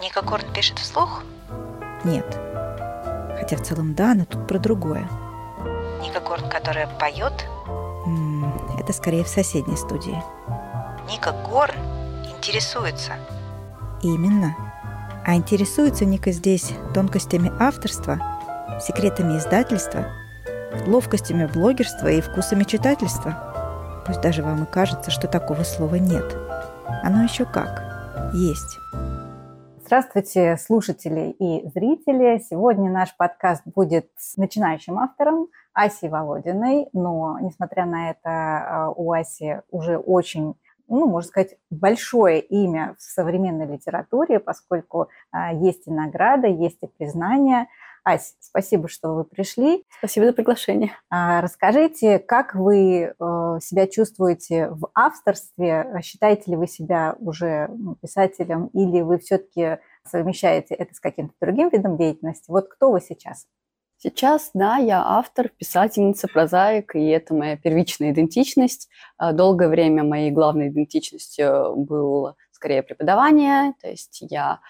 Ника Горн пишет вслух? Нет. Хотя в целом да, но тут про другое. Ника Горн, которая поет? Это скорее в соседней студии. Ника Горн интересуется. Именно. А интересуется Ника здесь тонкостями авторства, секретами издательства, ловкостями блогерства и вкусами читательства. Пусть даже вам и кажется, что такого слова нет. Оно еще как. Есть. Здравствуйте, слушатели и зрители. Сегодня наш подкаст будет с начинающим автором Асей Володиной, но, несмотря на это, а, у Аси уже очень ну, можно сказать, большое имя в современной литературе, поскольку а, есть и награда, есть и признание. Ась, спасибо, что вы пришли. Спасибо за приглашение. А, расскажите, как вы э, себя чувствуете в авторстве? Считаете ли вы себя уже ну, писателем или вы все-таки совмещаете это с каким-то другим видом деятельности? Вот кто вы сейчас? Сейчас, да, я автор, писательница, прозаик, и это моя первичная идентичность. А, долгое время моей главной идентичностью было скорее преподавание, то есть я,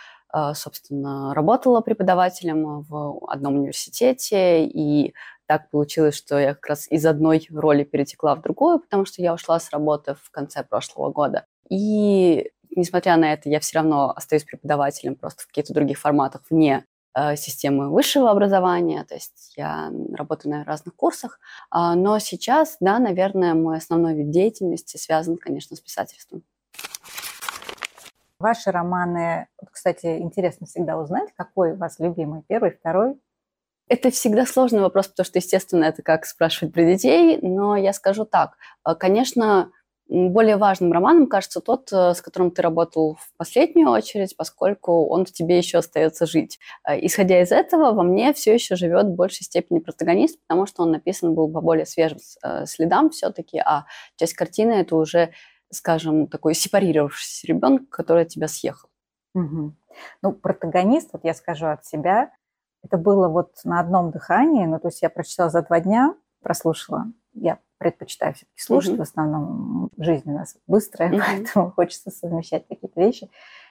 собственно, работала преподавателем в одном университете, и так получилось, что я как раз из одной роли перетекла в другую, потому что я ушла с работы в конце прошлого года. И несмотря на это, я все равно остаюсь преподавателем просто в каких-то других форматах вне Э, системы высшего образования, то есть я работаю на разных курсах, а, но сейчас, да, наверное, мой основной вид деятельности связан, конечно, с писательством. Ваши романы, кстати, интересно всегда узнать, какой у вас любимый, первый, второй? Это всегда сложный вопрос, потому что, естественно, это как спрашивать про детей, но я скажу так. Э, конечно, более важным романом кажется тот, э, с которым ты работал в последнюю очередь, поскольку он в тебе еще остается жить. Э, исходя из этого, во мне все еще живет в большей степени протагонист, потому что он написан был по более свежим следам все-таки, а часть картины это уже, скажем, такой сепарировавшийся ребенок, который от тебя съехал. Угу. Ну, протагонист, вот я скажу от себя, это было вот на одном дыхании, ну, то есть я прочитала за два дня, прослушала, я предпочитаю все-таки слушать. Mm-hmm. В основном жизнь у нас быстрая, mm-hmm. поэтому хочется совмещать какие-то вещи.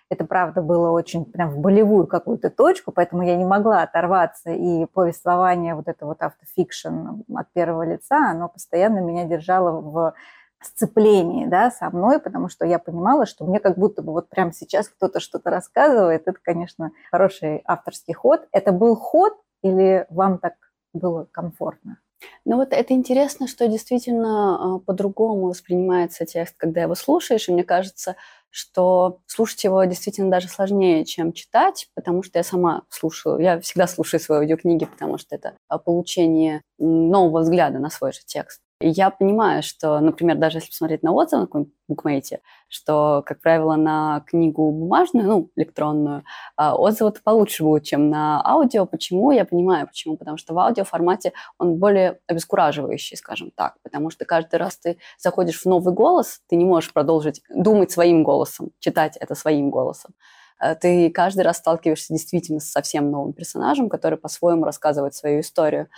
Это, правда, было очень прям в болевую какую-то точку, поэтому я не могла оторваться. И повествование, вот это вот автофикшн от первого лица, оно постоянно меня держало в сцеплении да, со мной, потому что я понимала, что мне как будто бы вот прямо сейчас кто-то что-то рассказывает. Это, конечно, хороший авторский ход. Это был ход или вам так было комфортно? Ну вот это интересно, что действительно э, по-другому воспринимается текст, когда его слушаешь, и мне кажется, что слушать его действительно даже сложнее, чем читать, потому что я сама слушаю, я всегда слушаю свои аудиокниги, потому что это получение нового взгляда на свой же текст. Я понимаю, что, например, даже если посмотреть на отзывы на каком-нибудь букмейте, что, как правило, на книгу бумажную, ну, электронную, а, отзывы-то получше будут, чем на аудио. Почему? Я понимаю, почему. Потому что в аудиоформате он более обескураживающий, скажем так. Потому что каждый раз ты заходишь в новый голос, ты не можешь продолжить думать своим голосом, читать это своим голосом. Э, ты каждый раз сталкиваешься действительно с совсем новым персонажем, который по-своему рассказывает свою историю.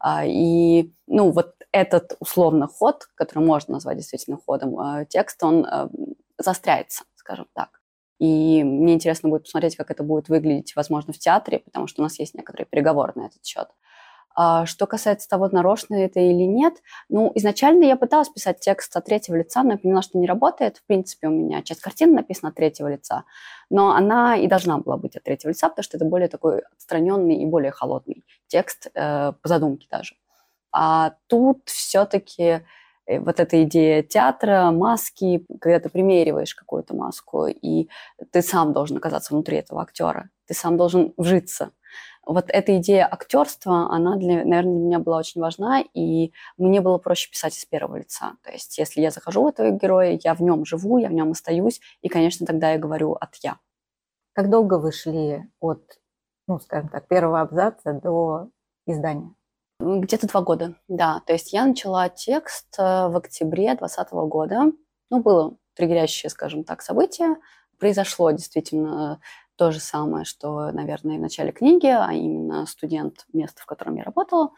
А, и, ну, вот этот условно ход, который можно назвать действительно ходом э, текста, он э, застряется, скажем так. И мне интересно будет посмотреть, как это будет выглядеть, возможно, в театре, потому что у нас есть некоторые переговоры на этот счет. А что касается того, нарочно это или нет, ну, изначально я пыталась писать текст от третьего лица, но я поняла, что не работает. В принципе, у меня часть картины написана от третьего лица, но она и должна была быть от третьего лица, потому что это более такой отстраненный и более холодный текст, э, по задумке даже. А тут все-таки э, вот эта идея театра, маски, когда ты примериваешь какую-то маску, и ты сам должен оказаться внутри этого актера, ты сам должен вжиться вот эта идея актерства, она, для, наверное, для меня была очень важна, и мне было проще писать из первого лица. То есть если я захожу в этого героя, я в нем живу, я в нем остаюсь, и, конечно, тогда я говорю от «я». Как долго вы шли от, ну, скажем так, первого абзаца до издания? Где-то два года, да. То есть я начала текст э, в октябре 2020 года. Ну, было триггерящее, скажем так, событие. Произошло действительно то же самое, что, наверное, в начале книги, а именно студент места, в котором я работала,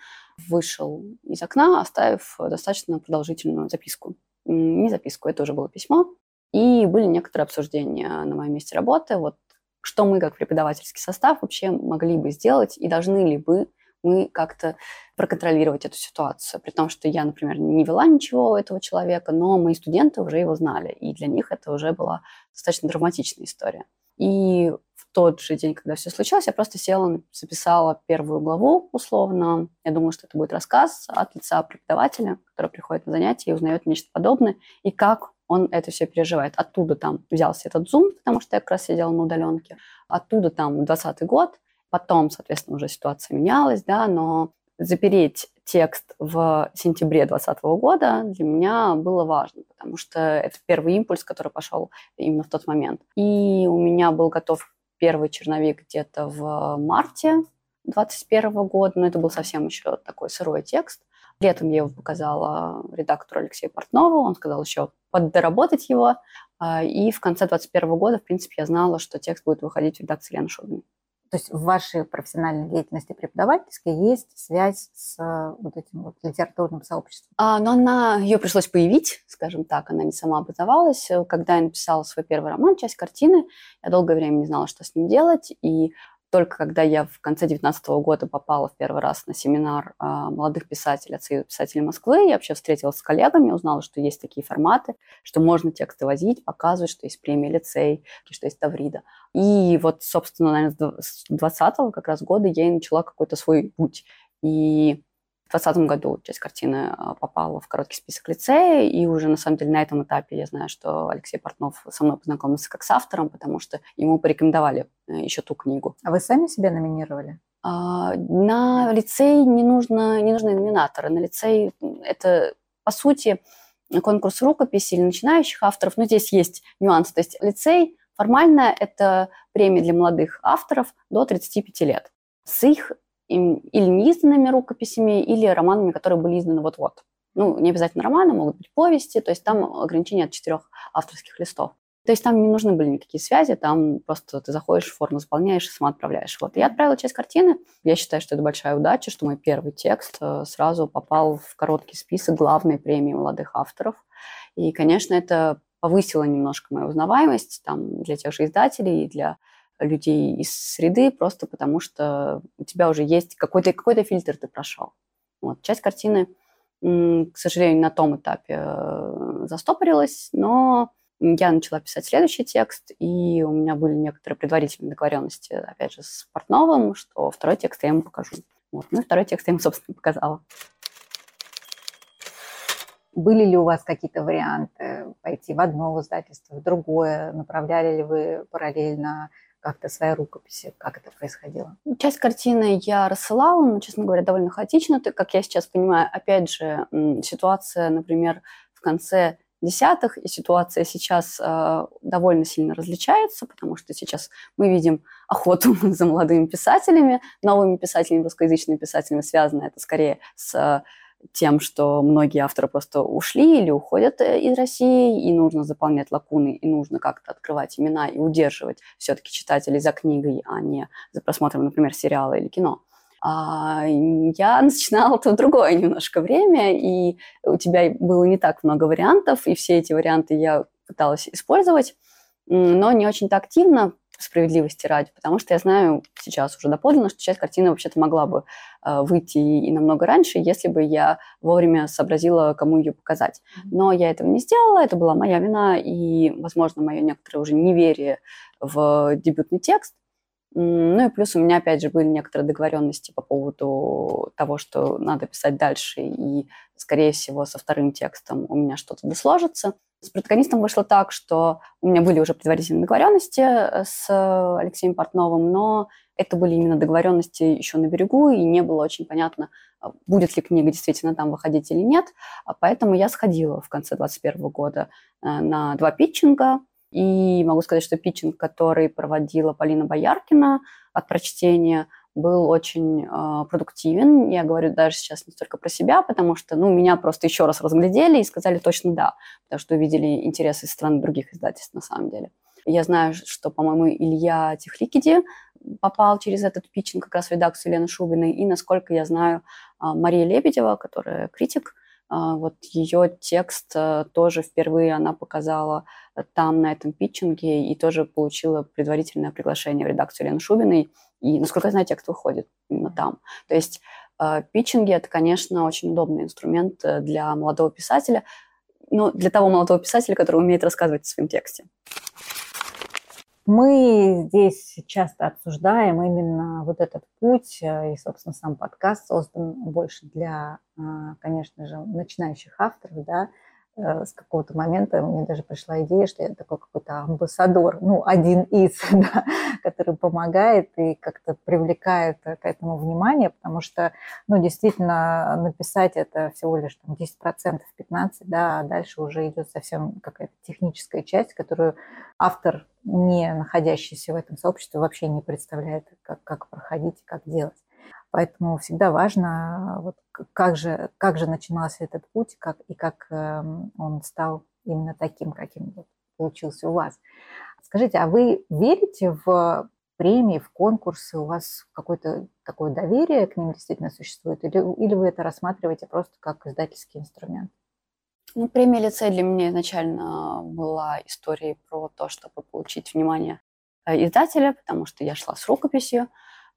вышел из окна, оставив достаточно продолжительную записку. Не записку, это уже было письмо. И были некоторые обсуждения на моем месте работы. Вот что мы как преподавательский состав вообще могли бы сделать и должны ли бы мы как-то проконтролировать эту ситуацию. При том, что я, например, не вела ничего у этого человека, но мои студенты уже его знали, и для них это уже была достаточно драматичная история. И тот же день, когда все случилось, я просто села, записала первую главу условно. Я думала, что это будет рассказ от лица преподавателя, который приходит на занятия и узнает нечто подобное, и как он это все переживает. Оттуда там взялся этот зум, потому что я как раз сидела на удаленке. Оттуда там 20 год, Потом, соответственно, уже ситуация менялась, да, но запереть текст в сентябре 2020 года для меня было важно, потому что это первый импульс, который пошел именно в тот момент. И у меня был готов первый черновик где-то в марте 2021 года, но это был совсем еще такой сырой текст. Летом я его показала редактору Алексею Портнову, он сказал еще поддоработать его, а, и в конце 2021 года, в принципе, я знала, что текст будет выходить в редакции Лены Шубиной. То есть в вашей профессиональной деятельности преподавательской есть связь с э, вот этим вот литературным сообществом? А, но она, ее пришлось появить, скажем так, она не сама образовалась. Когда я написала свой первый роман, часть картины, я долгое время не знала, что с ним делать, и только когда я в конце 2019 года попала в первый раз на семинар э, молодых писателей от Союза писателей Москвы, я вообще встретилась с коллегами, узнала, что есть такие форматы, что можно тексты возить, показывать, что есть премия лицей, что есть Таврида. И вот, собственно, наверное, с 20 как раз года я и начала какой-то свой путь. И 2020 году часть картины а, попала в короткий список лицея, и уже на самом деле на этом этапе я знаю, что Алексей Портнов со мной познакомился как с автором, потому что ему порекомендовали э, еще ту книгу. А вы сами себя номинировали? А, на лицей не, нужно, не нужны номинаторы. На лицей это, по сути, конкурс рукописи или начинающих авторов. Но здесь есть нюанс. То есть лицей формально это премия для молодых авторов до 35 лет. С их или неизданными рукописями, или романами, которые были изданы вот-вот. Ну, не обязательно романы, могут быть повести, то есть там ограничение от четырех авторских листов. То есть там не нужны были никакие связи, там просто ты заходишь, форму заполняешь и сама отправляешь. Вот. я отправила часть картины. Я считаю, что это большая удача, что мой первый текст э, сразу попал в короткий список главной премии молодых авторов. И, конечно, это повысило немножко мою узнаваемость там, для тех же издателей и для людей из среды, просто потому что у тебя уже есть какой-то какой фильтр ты прошел. Вот. Часть картины, к сожалению, на том этапе э, застопорилась, но я начала писать следующий текст, и у меня были некоторые предварительные договоренности, опять же, с Портновым, что второй текст я ему покажу. Вот. Ну второй текст я ему, собственно, показала. Были ли у вас какие-то варианты пойти в одно издательство, в другое? Направляли ли вы параллельно как-то свои рукописи? Как это происходило? Часть картины я рассылала, но, честно говоря, довольно хаотично. Как я сейчас понимаю, опять же, ситуация, например, в конце десятых, и ситуация сейчас э, довольно сильно различается, потому что сейчас мы видим охоту за молодыми писателями, новыми писателями, русскоязычными писателями. Связано это скорее с тем, что многие авторы просто ушли или уходят э, из России, и нужно заполнять лакуны, и нужно как-то открывать имена и удерживать все-таки читателей за книгой, а не за просмотром, например, сериала или кино. А я начинала в другое немножко время, и у тебя было не так много вариантов, и все эти варианты я пыталась использовать, но не очень-то активно, справедливости ради, потому что я знаю сейчас уже доподлинно, что часть картины вообще-то могла бы э, выйти и, и намного раньше, если бы я вовремя сообразила, кому ее показать. Но я этого не сделала, это была моя вина и, возможно, мое некоторое уже неверие в дебютный текст. Ну и плюс у меня, опять же, были некоторые договоренности по поводу того, что надо писать дальше, и, скорее всего, со вторым текстом у меня что-то досложится. С протагонистом вышло так, что у меня были уже предварительные договоренности э, с Алексеем Портновым, но это были именно договоренности еще на берегу, и не было очень понятно, а, будет ли книга действительно там выходить или нет. А поэтому я сходила в конце 2021 года э, на два питчинга, и могу сказать, что питчинг, который проводила Полина Бояркина от прочтения, был очень э, продуктивен. Я говорю даже сейчас не столько про себя, потому что ну, меня просто еще раз разглядели и сказали точно да, потому что увидели интересы стороны других издательств на самом деле. Я знаю, что, по-моему, Илья Техликиди попал через этот питчинг как раз в редакцию Лены Шубиной, и, насколько я знаю, Мария Лебедева, которая критик, А, вот ее текст э, тоже впервые она показала там, на этом питчинге, и тоже получила предварительное приглашение в редакцию Лены Шубиной. И, насколько я знаю, текст выходит именно там. То есть э, питчинги – это, конечно, очень удобный инструмент э, для молодого писателя, ну, для того молодого писателя, который умеет рассказывать о своем тексте. Мы здесь часто обсуждаем именно вот этот путь, и, собственно, сам подкаст создан больше для, конечно же, начинающих авторов, да, Э, с какого-то момента мне даже пришла идея, что я такой какой-то амбассадор, ну, один из, да, который помогает и как-то привлекает к этому внимание, потому что, ну, действительно, написать это всего лишь там, 10%, 15%, да, а дальше уже идет совсем какая-то техническая часть, которую автор, не находящийся в этом сообществе, вообще не представляет, как, как проходить, как делать. Поэтому всегда важно, вот, как, же, как же начинался этот путь как, и как эм, он стал именно таким, каким получился у вас. Скажите, а вы верите в премии, в конкурсы? У вас какое-то такое доверие к ним действительно существует? Или, или вы это рассматриваете просто как издательский инструмент? Ну, премия лицей для меня изначально была историей про то, чтобы получить внимание э, издателя, потому что я шла с рукописью.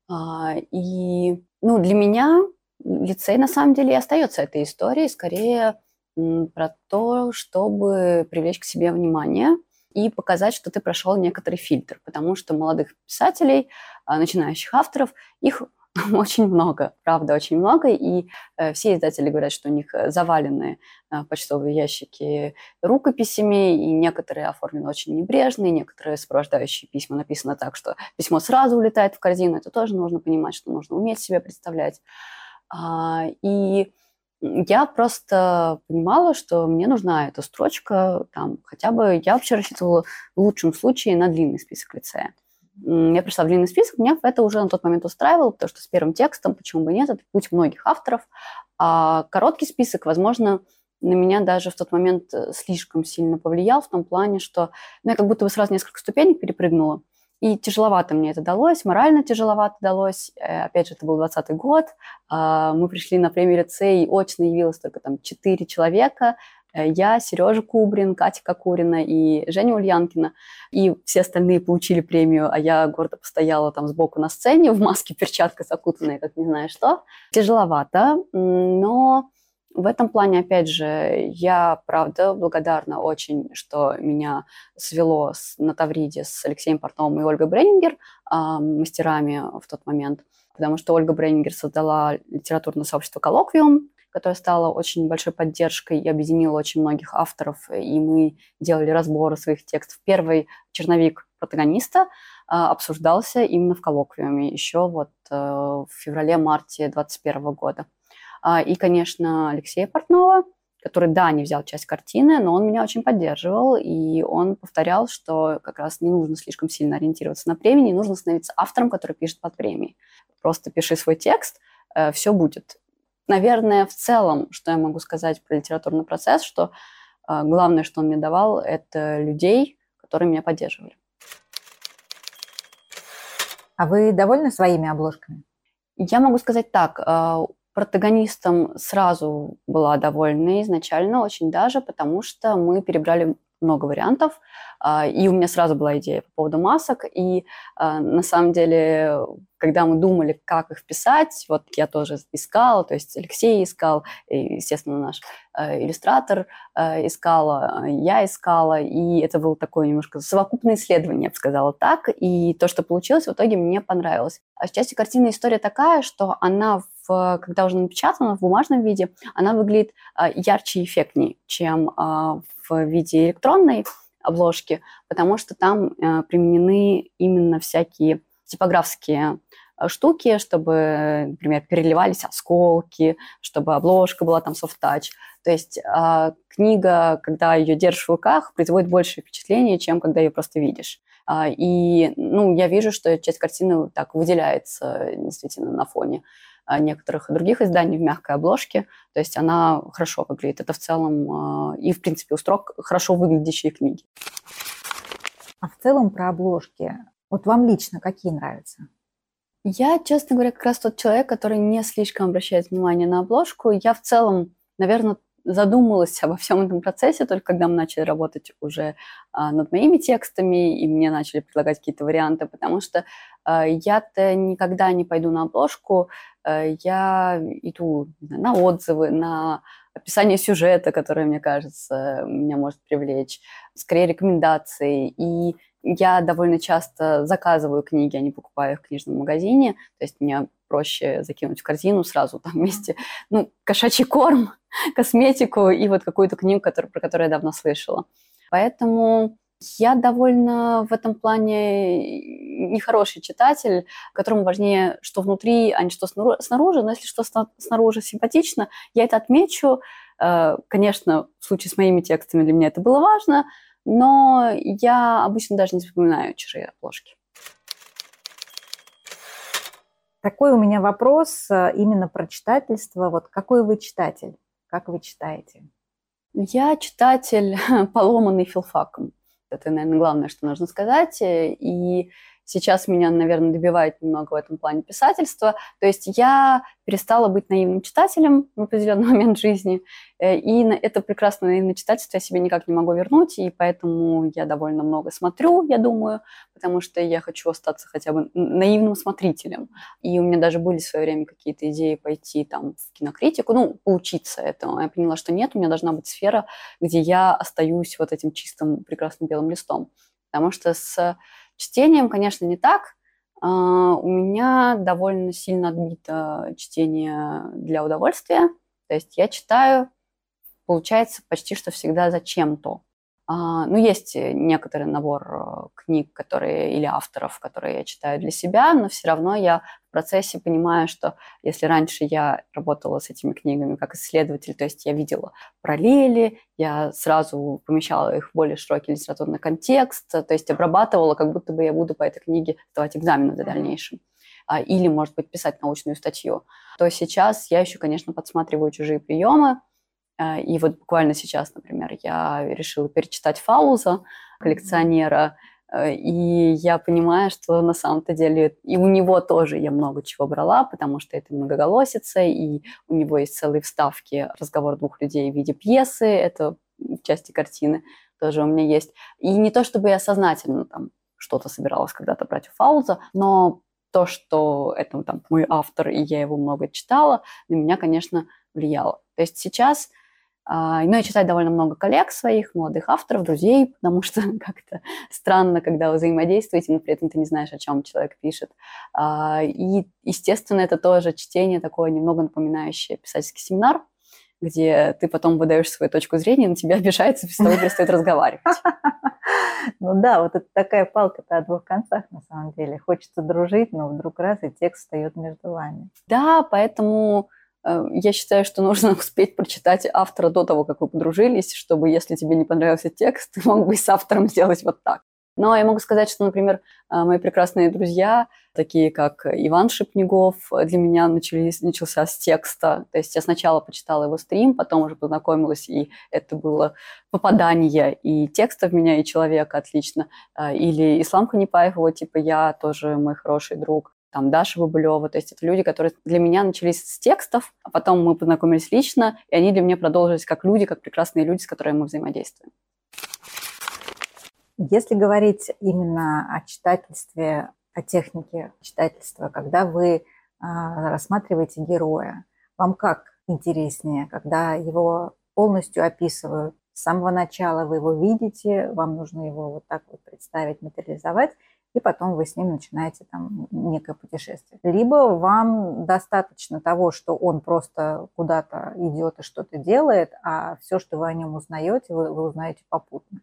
А, и ну, для меня лицей на самом деле и остается этой историей, скорее про то, чтобы привлечь к себе внимание и показать, что ты прошел некоторый фильтр, потому что молодых писателей, а, начинающих авторов, их очень много, правда, очень много, и э, все издатели говорят, что у них э, завалены э, почтовые ящики рукописями, и некоторые оформлены очень небрежно, и некоторые сопровождающие письма написаны так, что письмо сразу улетает в корзину, это тоже нужно понимать, что нужно уметь себе представлять. А, и я просто понимала, что мне нужна эта строчка, там, хотя бы я вообще рассчитывала в лучшем случае на длинный список лицея я пришла в длинный список, меня это уже на тот момент устраивало, потому что с первым текстом, почему бы нет, это путь многих авторов. А короткий список, возможно, на меня даже в тот момент э, слишком сильно повлиял в том плане, что ну, я как будто бы сразу несколько ступенек перепрыгнула. И тяжеловато мне это далось, морально тяжеловато далось. Э, опять же, это был 20 год. А, мы пришли на премию лицей, очно явилось только там 4 человека. Э, я, Сережа Кубрин, Катя Кокурина и Женя Ульянкина. И все остальные получили премию, а я гордо постояла там сбоку на сцене в маске, перчатка закутанная, как не знаю что. Тяжеловато, но в этом плане, опять же, я, правда, благодарна очень, что меня свело с, на Тавриде с Алексеем Портновым и Ольгой Бреннингер, э, мастерами в тот момент, потому что Ольга Бреннингер создала литературное сообщество «Коллоквиум», которая стала очень большой поддержкой и объединила очень многих авторов, и мы делали разборы своих текстов. Первый черновик протагониста а, обсуждался именно в коллоквиуме еще вот э, в феврале-марте 2021 года. А, и, конечно, Алексея Портнова, который, да, не взял часть картины, но он меня очень поддерживал, и он повторял, что как раз не нужно слишком сильно ориентироваться на премии, не нужно становиться автором, который пишет под премией. Просто пиши свой текст, э, все будет. Наверное, в целом, что я могу сказать про литературный процесс, что э, главное, что он мне давал, это людей, которые меня поддерживали. А вы довольны своими обложками? Я могу сказать так. Э, протагонистом сразу была довольна изначально, очень даже, потому что мы перебрали много вариантов. А, и у меня сразу была идея по поводу масок. И а, на самом деле, когда мы думали, как их писать, вот я тоже искала, то есть Алексей искал, и, естественно, наш а, иллюстратор искала, я искала, и это было такое немножко совокупное исследование, я бы сказала так, и то, что получилось, в итоге мне понравилось. А в части картины история такая, что она в, когда уже напечатана в бумажном виде, она выглядит ярче и эффектнее, чем в виде электронной обложки, потому что там э, применены именно всякие типографские э, штуки, чтобы, например, переливались осколки, чтобы обложка была там soft-touch. То есть э, книга, когда ее держишь в руках, производит большее впечатление, чем когда ее просто видишь. Э, и ну, я вижу, что часть картины так выделяется действительно на фоне некоторых других изданий в мягкой обложке. То есть она хорошо выглядит. Это в целом а, и, в принципе, у строк хорошо выглядящие книги. А в целом про обложки. Вот вам лично какие нравятся? Я, честно говоря, как раз тот человек, который не слишком обращает внимание на обложку. Я в целом, наверное, задумалась обо всем этом процессе только когда мы начали работать уже а, над моими текстами, и мне начали предлагать какие-то варианты, потому что а, я-то никогда не пойду на обложку, а, я иду на отзывы, на описание сюжета, которое, мне кажется, меня может привлечь, скорее рекомендации. И я довольно часто заказываю книги, а не покупаю их в книжном магазине. То есть мне проще закинуть в корзину сразу там вместе, ну, кошачий корм, косметику и вот какую-то книгу, который, про которую я давно слышала. Поэтому я довольно в этом плане нехороший читатель, которому важнее, что внутри, а не что снаружи. Но если что снаружи симпатично, я это отмечу. Э, конечно, в случае с моими текстами для меня это было важно, но я обычно даже не вспоминаю чужие обложки. Такой у меня вопрос э, именно про читательство. Вот какой вы читатель? Как вы читаете? Я читатель, поломанный филфаком. Это, наверное, главное, что нужно сказать. И Сейчас меня, наверное, добивает немного в этом плане писательства. То есть я перестала быть наивным читателем в определенный момент жизни, э, и это прекрасное наивное читательство я себе никак не могу вернуть, и поэтому я довольно много смотрю, я думаю, потому что я хочу остаться хотя бы наивным смотрителем. И у меня даже были в свое время какие-то идеи пойти там в кинокритику, ну, поучиться этому. Я поняла, что нет, у меня должна быть сфера, где я остаюсь вот этим чистым, прекрасным белым листом. Потому что с чтением, конечно, не так. А, у меня довольно сильно отбито чтение для удовольствия. То есть я читаю, получается, почти что всегда зачем-то. А, ну, есть некоторый набор э, книг, которые или авторов, которые я читаю для себя, но все равно я в процессе понимаю, что если раньше я работала с этими книгами как исследователь, то есть я видела параллели, я сразу помещала их в более широкий литературный контекст, то есть обрабатывала, как будто бы я буду по этой книге сдавать экзамены в дальнейшем а, или, может быть, писать научную статью, то сейчас я еще, конечно, подсматриваю чужие приемы, Э, и вот буквально сейчас, например, я решила перечитать Фауза, коллекционера, э, и я понимаю, что на самом-то деле и у него тоже я много чего брала, потому что это многоголосица, и у него есть целые вставки «Разговор двух людей в виде пьесы», это части картины тоже у меня есть. И не то, чтобы я сознательно там что-то собиралась когда-то брать у Фауза, но то, что это там мой автор, и я его много читала, на меня, конечно, влияло. То есть сейчас ну, я читаю довольно много коллег своих, молодых авторов, друзей, потому что как-то странно, когда вы взаимодействуете, но при этом ты не знаешь, о чем человек пишет. А, и, естественно, это тоже чтение такое немного напоминающее писательский семинар, где ты потом выдаешь свою точку зрения, на тебя обижается, без того перестает разговаривать. Ну да, вот это такая палка-то о двух концах на самом деле. Хочется дружить, но вдруг раз и текст встает между вами. Да, поэтому я считаю, что нужно успеть прочитать автора до того, как вы подружились, чтобы, если тебе не понравился текст, ты мог бы с автором сделать вот так. Но я могу сказать, что, например, э, мои прекрасные друзья, такие как Иван Шипнегов, для меня начались, начался с текста. То есть я сначала почитала его стрим, потом уже познакомилась, и это было попадание и текста в меня, и человека отлично. Э, или Ислам Ханипаев, его типа я тоже мой хороший друг там Даша Бабулева. То есть это люди, которые для меня начались с текстов, а потом мы познакомились лично, и они для меня продолжились как люди, как прекрасные люди, с которыми мы взаимодействуем. Если говорить именно о читательстве, о технике читательства, когда вы а, рассматриваете героя, вам как интереснее, когда его полностью описывают с самого начала вы его видите, вам нужно его вот так вот представить, материализовать, и потом вы с ним начинаете там некое путешествие. Либо вам достаточно того, что он просто куда-то идет и что-то делает, а все, что вы о нем узнаете, вы, вы узнаете попутно.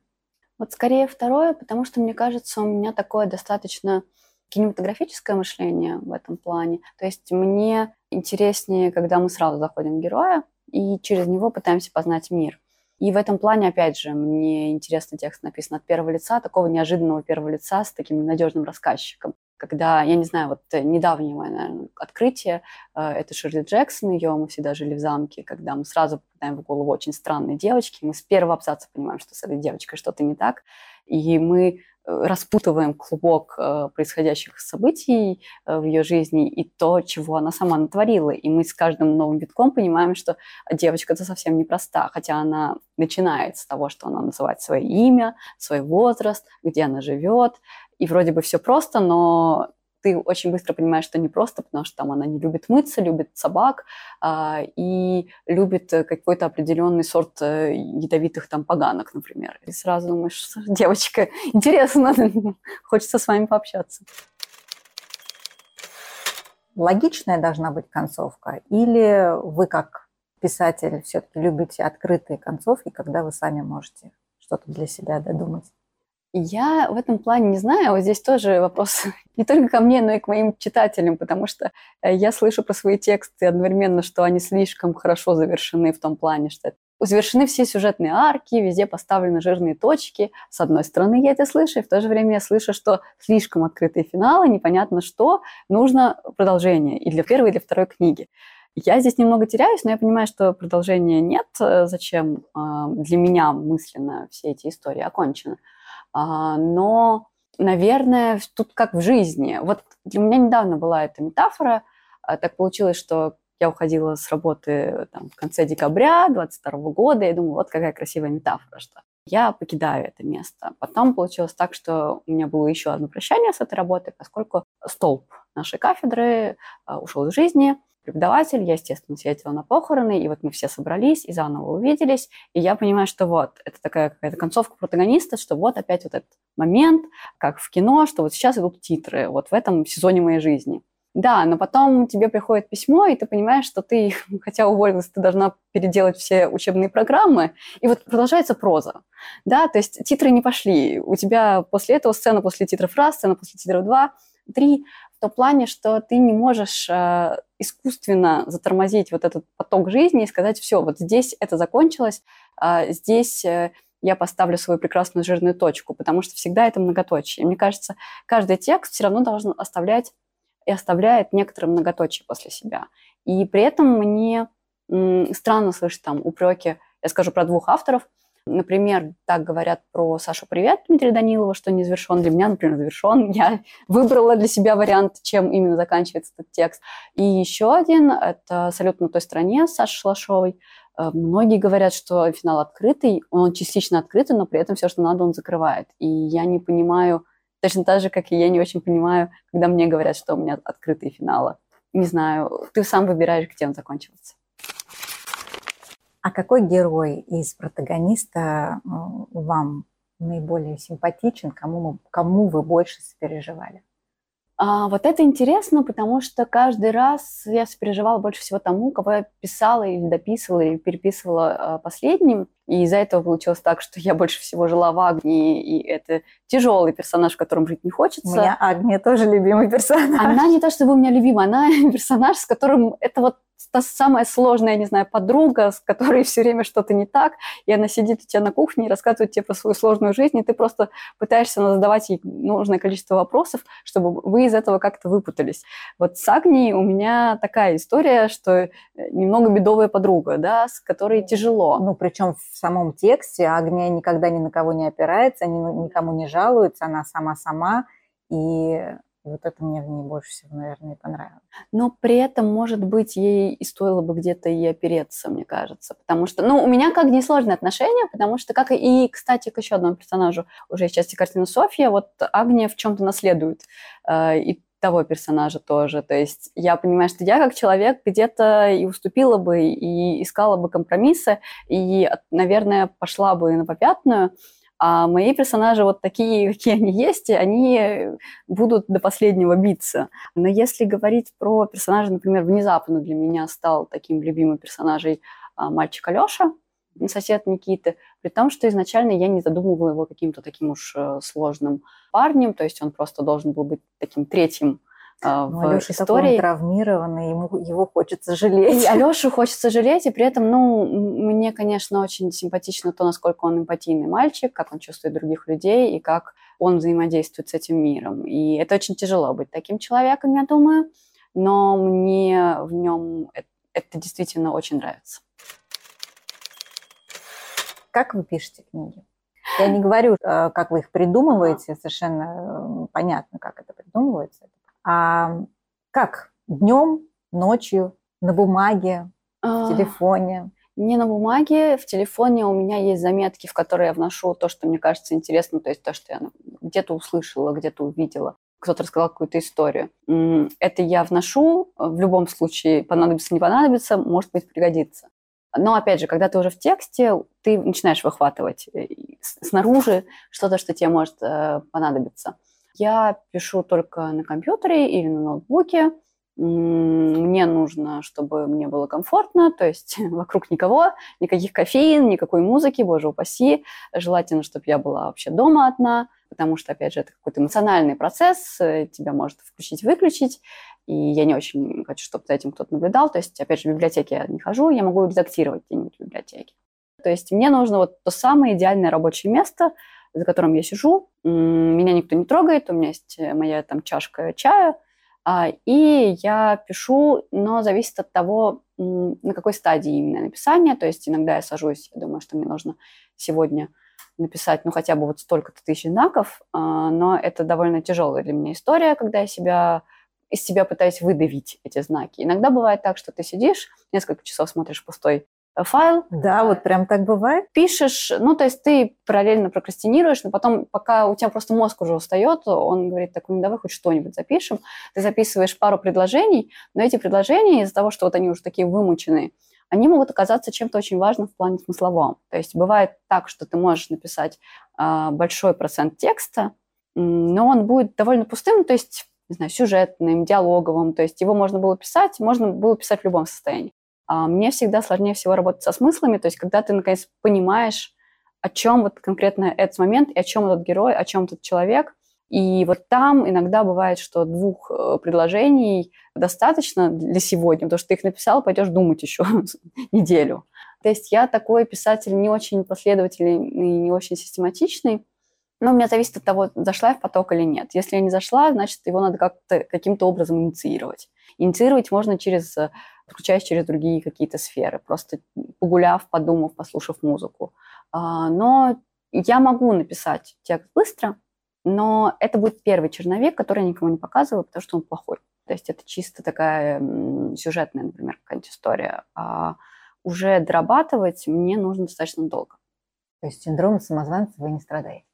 Вот скорее второе, потому что, мне кажется, у меня такое достаточно кинематографическое мышление в этом плане. То есть мне интереснее, когда мы сразу заходим в героя и через него пытаемся познать мир. И в этом плане, опять же, мне интересный текст написан от первого лица, такого неожиданного первого лица с таким надежным рассказчиком. Когда, я не знаю, вот недавнее мое, наверное, открытие, э, это Ширли Джексон, ее «Мы всегда жили в замке», когда мы сразу попадаем в голову очень странной девочки, мы с первого абзаца понимаем, что с этой девочкой что-то не так, и мы распутываем клубок э, происходящих событий э, в ее жизни и то, чего она сама натворила. И мы с каждым новым витком понимаем, что девочка-то совсем непроста, хотя она начинает с того, что она называет свое имя, свой возраст, где она живет, и вроде бы все просто, но ты очень быстро понимаешь, что не просто, потому что там она не любит мыться, любит собак а, и любит э, какой-то определенный сорт э, ядовитых там поганок, например. И сразу думаешь, девочка, интересно, хочется с вами пообщаться. Логичная должна быть концовка? Или вы как писатель все-таки любите открытые концовки, когда вы сами можете что-то для себя додумать? Я в этом плане не знаю, вот здесь тоже вопрос не только ко мне, но и к моим читателям, потому что э, я слышу про свои тексты одновременно, что они слишком хорошо завершены в том плане, что завершены все сюжетные арки, везде поставлены жирные точки. С одной стороны, я это слышу, и в то же время я слышу, что слишком открытые финалы, непонятно что, нужно продолжение и для первой, и для второй книги. Я здесь немного теряюсь, но я понимаю, что продолжения нет. Э, зачем а, для меня мысленно все эти истории окончены? А, но, наверное, тут как в жизни. Вот для меня недавно была эта метафора. А, так получилось, что я уходила с работы там, в конце декабря 22 года, и думаю, вот какая красивая метафора, что я покидаю это место. Потом получилось так, что у меня было еще одно прощание с этой работы, поскольку столб нашей кафедры а, ушел из жизни, преподаватель, я, естественно, съездила на похороны, и вот мы все собрались и заново увиделись, и я понимаю, что вот, это такая какая-то концовка протагониста, что вот опять вот этот момент, как в кино, что вот сейчас идут титры, вот в этом сезоне моей жизни. Да, но потом тебе приходит письмо, и ты понимаешь, что ты, хотя уволилась, ты должна переделать все учебные программы, и вот продолжается проза. Да, то есть титры не пошли. У тебя после этого сцена после титров раз, сцена после титров два, три в том плане, что ты не можешь э, искусственно затормозить вот этот поток жизни и сказать, все, вот здесь это закончилось, э, здесь э, я поставлю свою прекрасную жирную точку, потому что всегда это многоточие. Мне кажется, каждый текст все равно должен оставлять и оставляет некоторые многоточие после себя. И при этом мне м, странно слышать там упреки, я скажу про двух авторов – Например, так говорят про Сашу Привет Дмитрия Данилова, что не завершен. Для меня, например, завершен. Я выбрала для себя вариант, чем именно заканчивается этот текст. И еще один – это «Салют на той стороне» с Сашей Шлашовой. Э, многие говорят, что финал открытый, он частично открытый, но при этом все, что надо, он закрывает. И я не понимаю, точно так же, как и я не очень понимаю, когда мне говорят, что у меня открытые финалы. Не знаю, ты сам выбираешь, где он закончивается. А какой герой из протагониста вам наиболее симпатичен, кому, кому вы больше сопереживали? А, вот это интересно, потому что каждый раз я сопереживала больше всего тому, кого я писала или дописывала, или переписывала а, последним. И из-за этого получилось так, что я больше всего жила в Агнии, и это тяжелый персонаж, в котором жить не хочется. У меня Агния тоже любимый персонаж. Она не то чтобы у меня любимая, она персонаж, с которым это вот та самая сложная, не знаю, подруга, с которой все время что-то не так, и она сидит у тебя на кухне и рассказывает тебе про свою сложную жизнь, и ты просто пытаешься задавать ей нужное количество вопросов, чтобы вы из этого как-то выпутались. Вот с Агнией у меня такая история, что э, немного бедовая подруга, да, с которой тяжело. Ну, причем в самом тексте Агния никогда ни на кого не опирается, ни, никому не жалуется, она сама-сама, и вот это мне в ней больше всего, наверное, и понравилось. Но при этом, может быть, ей и стоило бы где-то и опереться, мне кажется. Потому что, ну, у меня как несложные отношения, потому что, как и, кстати, к еще одному персонажу уже из части картины Софья, вот Агния в чем-то наследует. Э, и того персонажа тоже. То есть я понимаю, что я как человек где-то и уступила бы, и искала бы компромиссы, и, наверное, пошла бы на попятную, а мои персонажи вот такие, какие они есть, они будут до последнего биться. Но если говорить про персонажа, например, внезапно для меня стал таким любимым персонажем а, мальчик Алеша, сосед Никиты, при том, что изначально я не задумывала его каким-то таким уж э, сложным парнем, то есть он просто должен был быть таким третьим в Алёша истории. Такой травмированный, ему, его хочется жалеть. И Алёшу хочется жалеть, и при этом, ну, мне, конечно, очень симпатично то, насколько он эмпатийный мальчик, как он чувствует других людей и как он взаимодействует с этим миром. И это очень тяжело быть таким человеком, я думаю, но мне в нем это, это действительно очень нравится. Как вы пишете книги? Я не говорю, э, как вы их придумываете, совершенно э, понятно, как это придумывается. А как днем, ночью, на бумаге, в А, телефоне? Не на бумаге, в телефоне у меня есть заметки, в которые я вношу то, что мне кажется интересным, то есть то, что я ну, где-то услышала, где-то увидела, кто-то рассказал какую-то историю. Это я вношу, в любом случае, понадобится, не понадобится, может быть, пригодится. Но, опять же, когда ты уже в тексте, ты начинаешь выхватывать э, снаружи что-то, что тебе может э, понадобиться. Я пишу только на компьютере или на ноутбуке. Мне нужно, чтобы мне было комфортно, то есть вокруг никого, никаких кофеин, никакой музыки, боже упаси. Желательно, чтобы я была вообще дома одна, потому что, опять же, это какой-то эмоциональный процесс, э, тебя может включить-выключить, и я не очень хочу, чтобы за этим кто-то наблюдал. То есть, опять же, в библиотеке я не хожу, я могу редактировать где-нибудь в библиотеке. То есть мне нужно вот то самое идеальное рабочее место, за которым я сижу, меня никто не трогает, у меня есть э, моя там чашка чая, а, и я пишу, но зависит от того, на какой стадии именно написания. То есть иногда я сажусь, я думаю, что мне нужно сегодня написать, ну, хотя бы вот столько-то тысяч знаков, а, но это довольно тяжелая для меня история, когда я себя из себя пытаюсь выдавить эти знаки. Иногда бывает так, что ты сидишь, несколько часов смотришь пустой файл, Да, вот прям так бывает. пишешь, ну, то есть ты параллельно прокрастинируешь, но потом, пока у тебя просто мозг уже устает, он говорит, так, ну, давай хоть что-нибудь запишем. Ты записываешь пару предложений, но эти предложения из-за того, что вот они уже такие вымученные, они могут оказаться чем-то очень важным в плане смысловом. То есть бывает так, что ты можешь написать а, большой процент текста, но он будет довольно пустым, то есть, не знаю, сюжетным, диалоговым, то есть его можно было писать, можно было писать в любом состоянии. А мне всегда сложнее всего работать со смыслами, то есть когда ты, наконец, понимаешь, о чем вот конкретно этот момент, и о чем этот герой, о чем этот человек. И вот там иногда бывает, что двух э, предложений достаточно для сегодня, потому что ты их написал, пойдешь думать еще неделю. То есть я такой писатель не очень последовательный и не очень систематичный, но у меня зависит от того, зашла я в поток или нет. Если я не зашла, значит, его надо как-то каким-то образом инициировать. Инициировать можно через, э, включаясь через другие какие-то сферы, просто погуляв, подумав, послушав музыку. А, Но я могу написать текст быстро, но это будет первый черновик, который я никому не показываю, потому что он плохой. То есть это чисто такая сюжетная, например, какая-нибудь история. А уже дорабатывать мне нужно достаточно долго. То есть синдром самозванца вы не страдаете.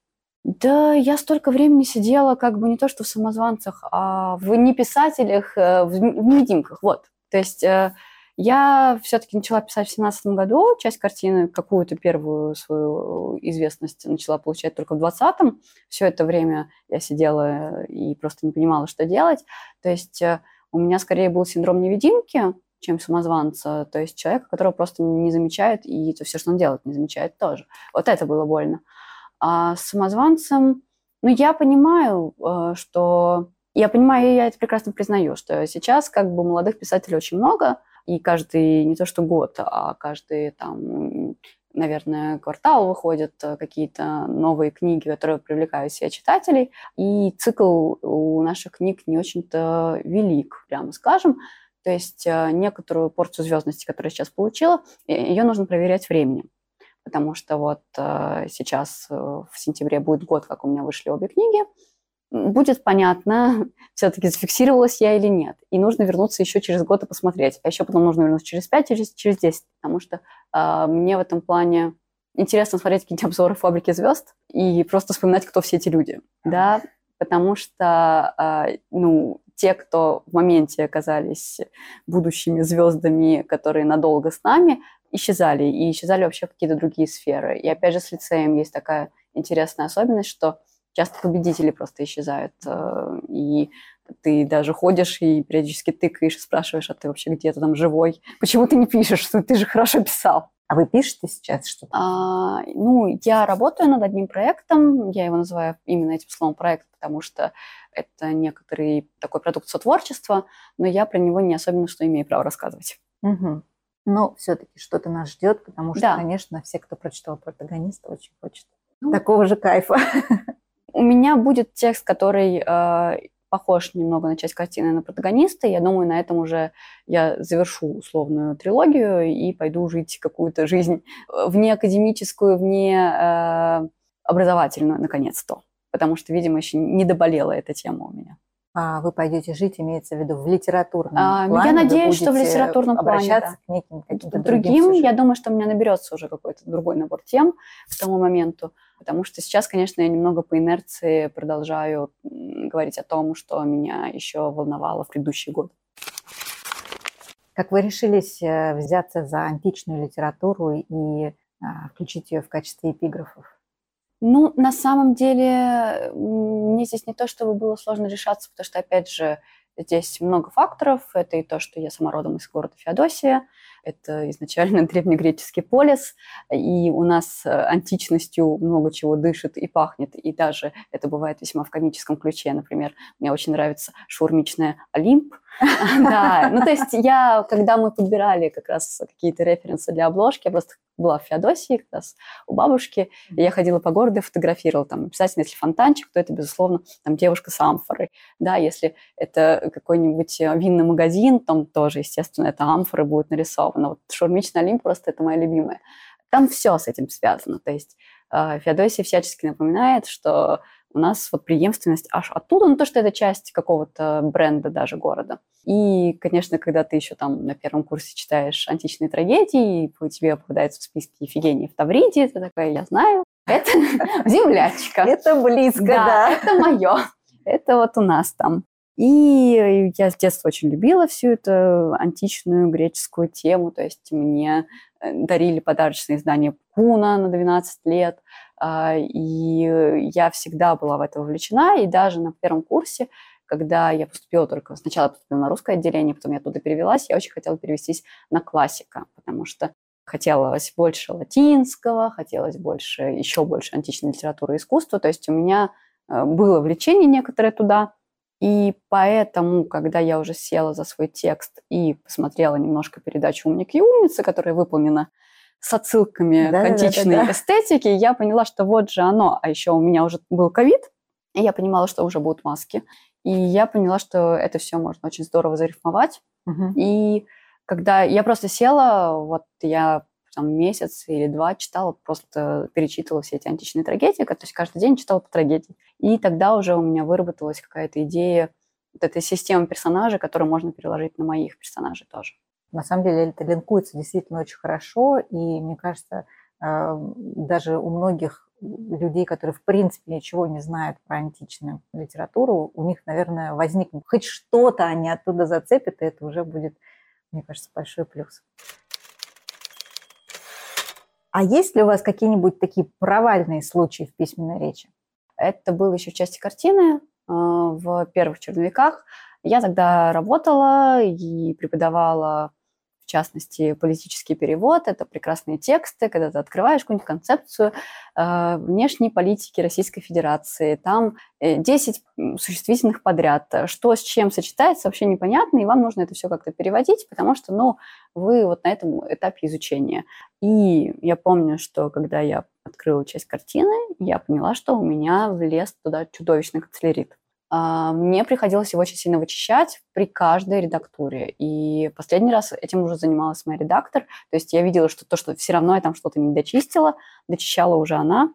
Да, я столько времени сидела как бы не то что в самозванцах, а в неписателях, э, в невидимках, вот. То есть э, я все-таки начала писать в семнадцатом году, часть картины, какую-то первую свою известность начала получать только в двадцатом. Все это время я сидела и просто не понимала, что делать. То есть э, у меня скорее был синдром невидимки, чем самозванца, то есть человека, которого просто не замечают, и все, что он делает, не замечает тоже. Вот это было больно. А с самозванцем, ну, я понимаю, э, что... Я понимаю, я это прекрасно признаю, что сейчас как бы молодых писателей очень много, и каждый, не то что год, а каждый там, наверное, квартал выходят э, какие-то новые книги, которые привлекают себе читателей, и цикл у наших книг не очень-то велик, прямо скажем. То есть э, некоторую порцию звездности, которую я сейчас получила, ее нужно проверять временем потому что вот э, сейчас э, в сентябре будет год, как у меня вышли обе книги. Будет понятно, все-таки зафиксировалась я или нет. И нужно вернуться еще через год и посмотреть. А еще потом нужно вернуться через 5, через, через 10, потому что э, мне в этом плане интересно смотреть какие-нибудь обзоры «Фабрики звезд» и просто вспоминать, кто все эти люди. Да, потому что, э, ну, те, кто в моменте оказались будущими звездами, которые надолго с нами, исчезали, и исчезали вообще какие-то другие сферы. И опять же с лицеем есть такая интересная особенность, что часто победители просто исчезают, э, и ты даже ходишь и периодически тыкаешь спрашиваешь, а ты вообще где-то там живой? Почему ты не пишешь? Что ты же хорошо писал. А вы пишете сейчас что-то? А, ну, я работаю над одним проектом, я его называю именно этим словом проект, потому что это некоторый такой продукт сотворчества, но я про него не особенно что имею право рассказывать. Мгм. Но все-таки что-то нас ждет, потому что, Да. конечно, все, кто прочитал протагониста, очень хочет Ну, такого же кайфа. У меня будет текст, который э, похож немного на часть картины на протагониста. Я думаю, на этом уже я завершу условную трилогию и пойду жить какую-то жизнь э, вне академическую, вне э, образовательную, наконец-то. Потому что, видимо, еще не доболела эта тема у меня. А вы пойдете жить, имеется в виду, в литературном а, плане? Я надеюсь, что в литературном обращаться плане, да. к неким каким-то другим. другим я думаю, что у меня наберется уже какой-то другой набор тем к тому моменту. Потому что сейчас, конечно, я немного по инерции продолжаю говорить о том, что меня еще волновало в предыдущий год. Как вы решились э, взяться за античную литературу и а, включить ее в качестве эпиграфов? Ну, на самом деле, мне здесь не то, чтобы было сложно решаться, потому что, опять же, здесь много факторов. Это и то, что я сама родом из города Феодосия, это изначально древнегреческий полис, и у нас э, античностью много чего дышит и пахнет, и даже это бывает весьма в комическом ключе. Например, мне очень нравится шаурмичная Олимп, да, ну то есть я, когда мы подбирали как раз какие-то референсы для обложки, я просто была в Феодосии как раз у бабушки, и я ходила по городу и фотографировала. Там обязательно, если фонтанчик, то это, безусловно, там девушка с амфорой. Да, если это какой-нибудь э, винный магазин, там тоже, естественно, это амфоры будет нарисовано. Вот шаурмичный Олимп просто это моя любимая. Там все с этим связано. То есть э, Феодосия всячески напоминает, что у нас вот преемственность аж оттуда, ну то, что это часть какого-то бренда даже города. И, конечно, когда ты еще там на первом курсе читаешь античные трагедии, и тебе попадается в списке Ефигения в Тавриде, ты такая, я знаю, это землячка. Это близко, да. это мое. Это вот у нас там. И я с детства очень любила всю эту античную греческую тему, то есть мне э, дарили подарочные издания Куна на 12 лет, и я всегда была в это вовлечена, и даже на первом курсе, когда я поступила только, сначала поступила на русское отделение, потом я туда перевелась, я очень хотела перевестись на классика, потому что хотелось больше латинского, хотелось больше, еще больше античной литературы и искусства, то есть у меня э, было влечение некоторое туда, и поэтому, когда я уже села за свой текст и посмотрела немножко передачу «Умник и умница», которая выполнена с отсылками да, к античной да, да, да. эстетике, я поняла, что вот же оно. А еще у меня уже был ковид, и я понимала, что уже будут маски. И я поняла, что это все можно очень здорово зарифмовать. Угу. И когда я просто села, вот я там месяц или два читала, просто перечитывала все эти античные трагедии, то есть каждый день читала по трагедии. И тогда уже у меня выработалась какая-то идея вот этой системы персонажей, которую можно переложить на моих персонажей тоже. На самом деле это линкуется действительно очень хорошо, и мне кажется, э, даже у многих людей, которые в принципе ничего не знают про античную литературу, у них, наверное, возникнет хоть что-то они оттуда зацепят, и это уже будет, мне кажется, большой плюс. А есть ли у вас какие-нибудь такие провальные случаи в письменной речи? Это было еще в части картины, э, в первых черновиках. Я тогда работала и преподавала в частности, политический перевод. Это прекрасные тексты, когда ты открываешь какую-нибудь концепцию э, внешней политики Российской Федерации. Там 10 э, существительных подряд. Что с чем сочетается, вообще непонятно, и вам нужно это все как-то переводить, потому что, ну, вы вот на этом этапе изучения. И я помню, что когда я открыла часть картины, я поняла, что у меня влез туда чудовищный канцелярит. А, мне приходилось его очень сильно вычищать при каждой редактуре. И последний раз этим уже занималась моя редактор. То есть я видела, что то, что все равно я там что-то не дочистила, дочищала уже она,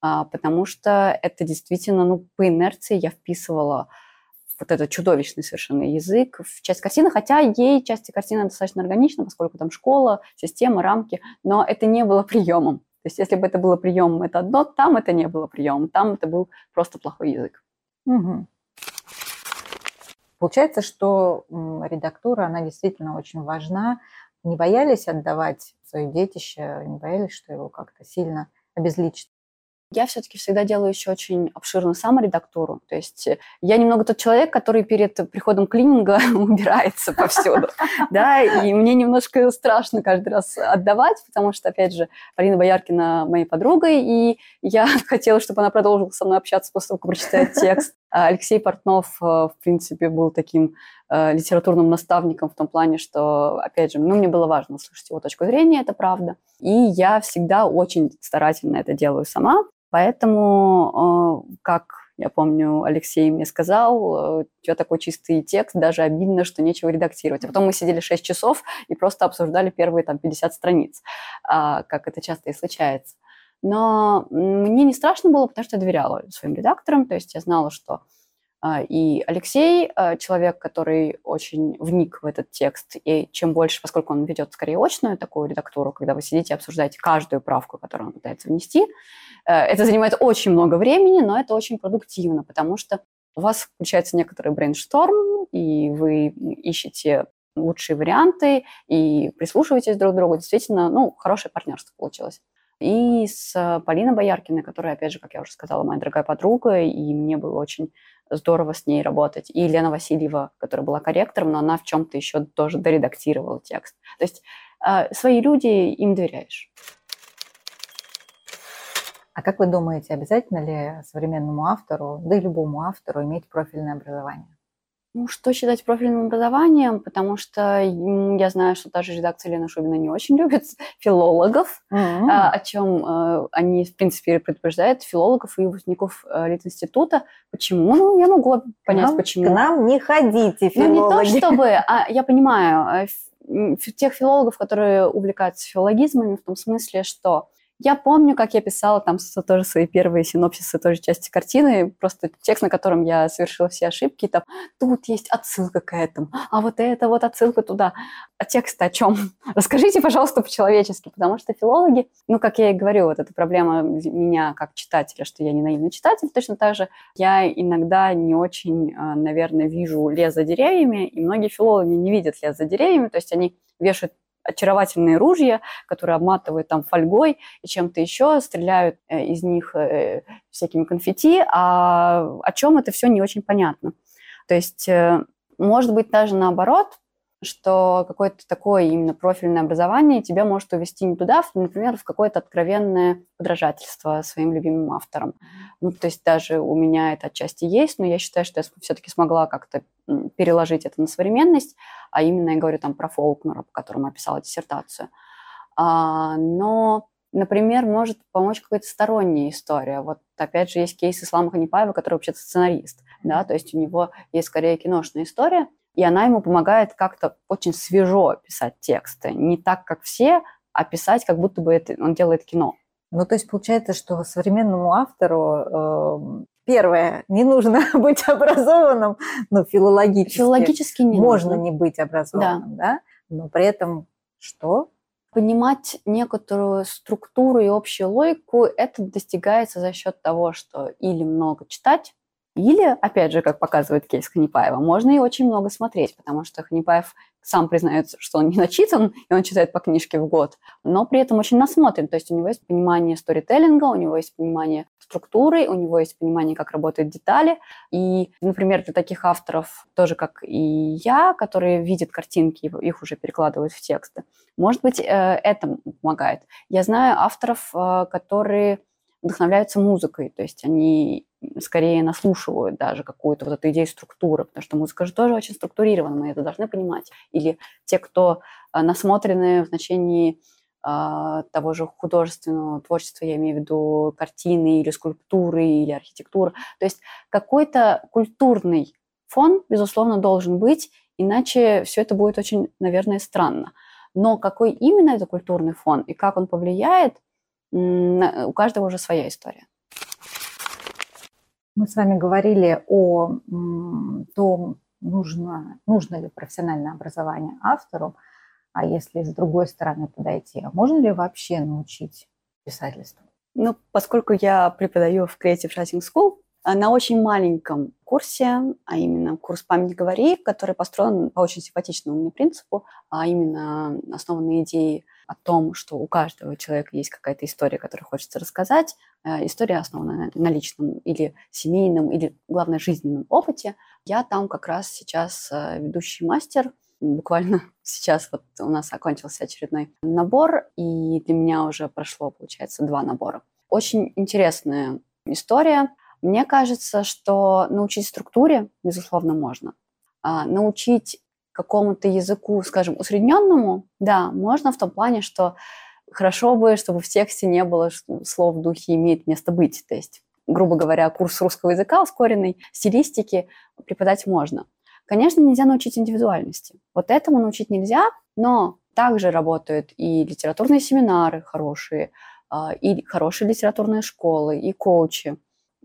а, потому что это действительно, ну, по инерции я вписывала вот этот чудовищный совершенно язык в часть картины, хотя ей части картины достаточно органична, поскольку там школа, система, рамки, но это не было приемом. То есть если бы это было приемом, это одно, там это не было приемом, там это был просто плохой язык. Угу. Получается, что редактура, она действительно очень важна. Не боялись отдавать свое детище, не боялись, что его как-то сильно обезличат? Я все-таки всегда делаю еще очень обширную саморедактуру. То есть э, я немного тот человек, который перед приходом клининга убирается повсюду. Да, и мне немножко страшно каждый раз отдавать, потому что, опять же, Полина Бояркина моей подругой, и я хотела, чтобы она продолжила со мной общаться после того, как прочитает текст. А Алексей Портнов, э, в принципе, был таким э, литературным наставником в том плане, что, опять же, ну, мне было важно услышать его точку зрения, это правда. И я всегда очень старательно это делаю сама. Поэтому, э, как я помню, Алексей мне сказал, э, у тебя такой чистый текст, даже обидно, что нечего редактировать. А потом мы сидели 6 часов и просто обсуждали первые там 50 страниц, а, как это часто и случается. Но мне не страшно было, потому что я доверяла своим редакторам, то есть я знала, что а, и Алексей, человек, который очень вник в этот текст, и чем больше, поскольку он ведет скорее очную такую редактуру, когда вы сидите и обсуждаете каждую правку, которую он пытается внести, э, это занимает очень много времени, но это очень продуктивно, потому что у вас включается некоторый брейншторм, и вы ищете лучшие варианты и прислушиваетесь друг к другу. Действительно, ну, хорошее партнерство получилось. И с Полиной Бояркиной, которая, опять же, как я уже сказала, моя дорогая подруга, и мне было очень здорово с ней работать. И Елена Васильева, которая была корректором, но она в чем-то еще тоже доредактировала текст. То есть э, свои люди, им доверяешь. А как вы думаете, обязательно ли современному автору, да и любому автору иметь профильное образование? Ну, что считать профильным образованием, потому что я знаю, что та же редакция Лена Шубина не очень любит филологов, mm-hmm. о чем э, они, в принципе, предупреждают филологов и выпускников э, Литинститута. Почему? Ну, я могу понять, нам, почему. К нам не ходите, филологи. Ну, не то чтобы, а я понимаю, э, тех филологов, которые увлекаются филологизмами, в том смысле, что я помню, как я писала там тоже свои первые синопсисы той же части картины, просто текст, на котором я совершила все ошибки, там, тут есть отсылка к этому, а вот это вот отсылка туда. А текст о чем? Расскажите, пожалуйста, по-человечески, потому что филологи, ну, как я и говорю, вот эта проблема меня как читателя, что я не наивный читатель, точно так же я иногда не очень, а, наверное, вижу лес за деревьями, и многие филологи не видят лес за деревьями, то есть они вешают очаровательные ружья, которые обматывают там фольгой и чем-то еще, стреляют э, из них э, всякими конфетти, а о чем это все не очень понятно. То есть, э, может быть, даже наоборот, что какое-то такое именно профильное образование тебя может увести не туда, например, в какое-то откровенное подражательство своим любимым авторам. Ну, то есть даже у меня это отчасти есть, но я считаю, что я все-таки смогла как-то переложить это на современность, а именно я говорю там про Фолкнера, по которому описала диссертацию. А, но например, может помочь какая-то сторонняя история. Вот опять же есть кейс Ислама Ханипаева, который вообще-то сценарист, да, то есть у него есть скорее киношная история, и она ему помогает как-то очень свежо писать тексты. Не так, как все, а писать, как будто бы это, он делает кино. Ну, то есть получается, что современному автору э, первое, не нужно быть образованным, ну, филологически. Филологически не Можно нужно. не быть образованным, да. да? Но при этом что? Понимать некоторую структуру и общую логику, это достигается за счет того, что или много читать, или, опять же, как показывает кейс Ханипаева, можно и очень много смотреть, потому что Ханипаев сам признается, что он не начитан, и он читает по книжке в год, но при этом очень насмотрен. То есть у него есть понимание сторителлинга, у него есть понимание структуры, у него есть понимание, как работают детали. И, например, для таких авторов, тоже как и я, которые видят картинки, их уже перекладывают в тексты, может быть, э, это помогает. Я знаю авторов, э, которые вдохновляются музыкой, то есть они скорее наслушивают даже какую-то вот эту идею структуры, потому что музыка же тоже очень структурирована, мы это должны понимать. Или те, кто а, насмотрены в значении э, того же художественного творчества, я имею в виду картины или скульптуры или архитектуры. То есть какой-то культурный фон, безусловно, должен быть, иначе все это будет очень, наверное, странно. Но какой именно это культурный фон и как он повлияет, у каждого уже своя история. Мы с вами говорили о том, нужно, нужно ли профессиональное образование автору, а если с другой стороны подойти, а можно ли вообще научить писательству? Ну, поскольку я преподаю в Creative Writing School, на очень маленьком курсе, а именно курс «Память говори», который построен по очень симпатичному мне принципу, а именно основан на идее о том, что у каждого человека есть какая-то история, которую хочется рассказать. Э, история основана на личном или семейном, или, главное, жизненном опыте. Я там как раз сейчас э, ведущий мастер. Буквально сейчас вот у нас окончился очередной набор, и для меня уже прошло, получается, два набора. Очень интересная история. Мне кажется, что научить структуре, безусловно, можно. А научить какому-то языку, скажем, усредненному, да, можно в том плане, что хорошо бы, чтобы в тексте не было слов в духе «имеет место быть». То есть, грубо говоря, курс русского языка ускоренной стилистики преподать можно. Конечно, нельзя научить индивидуальности. Вот этому научить нельзя, но также работают и литературные семинары хорошие, а, и хорошие литературные школы, и коучи,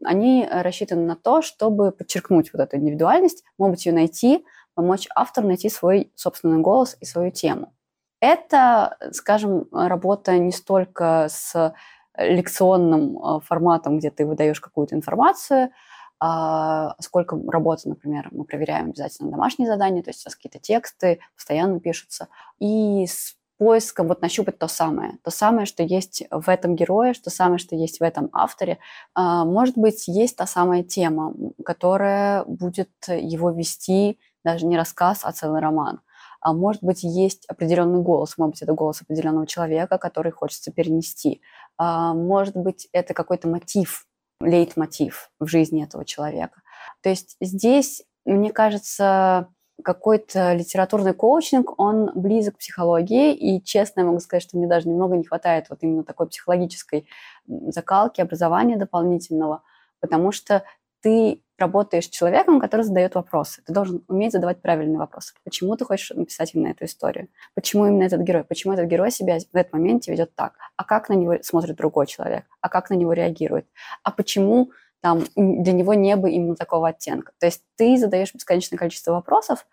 они рассчитаны на то, чтобы подчеркнуть вот эту индивидуальность, может быть, ее найти, помочь автору найти свой собственный голос и свою тему. Это, скажем, работа не столько с лекционным а, форматом, где ты выдаешь какую-то информацию, а сколько работы, например, мы проверяем обязательно домашние задания, то есть у нас какие-то тексты постоянно пишутся, и с поиском вот нащупать то самое, то самое, что есть в этом герое, что самое, что есть в этом авторе. А, может быть, есть та самая тема, которая будет его вести даже не рассказ, а целый роман. А может быть, есть определенный голос, может быть, это голос определенного человека, который хочется перенести. А, может быть, это какой-то мотив, лейтмотив в жизни этого человека. То есть здесь, мне кажется, какой-то литературный коучинг, он близок к психологии, и честно я могу сказать, что мне даже немного не хватает вот именно такой психологической закалки, образования дополнительного, потому что ты работаешь с человеком, который задает вопросы. Ты должен уметь задавать правильные вопросы. Почему ты хочешь написать именно эту историю? Почему именно этот герой? Почему этот герой себя в этот момент ведет так? А как на него смотрит другой человек? А как на него реагирует? А почему там для него небо именно такого оттенка. То есть ты задаешь бесконечное количество вопросов,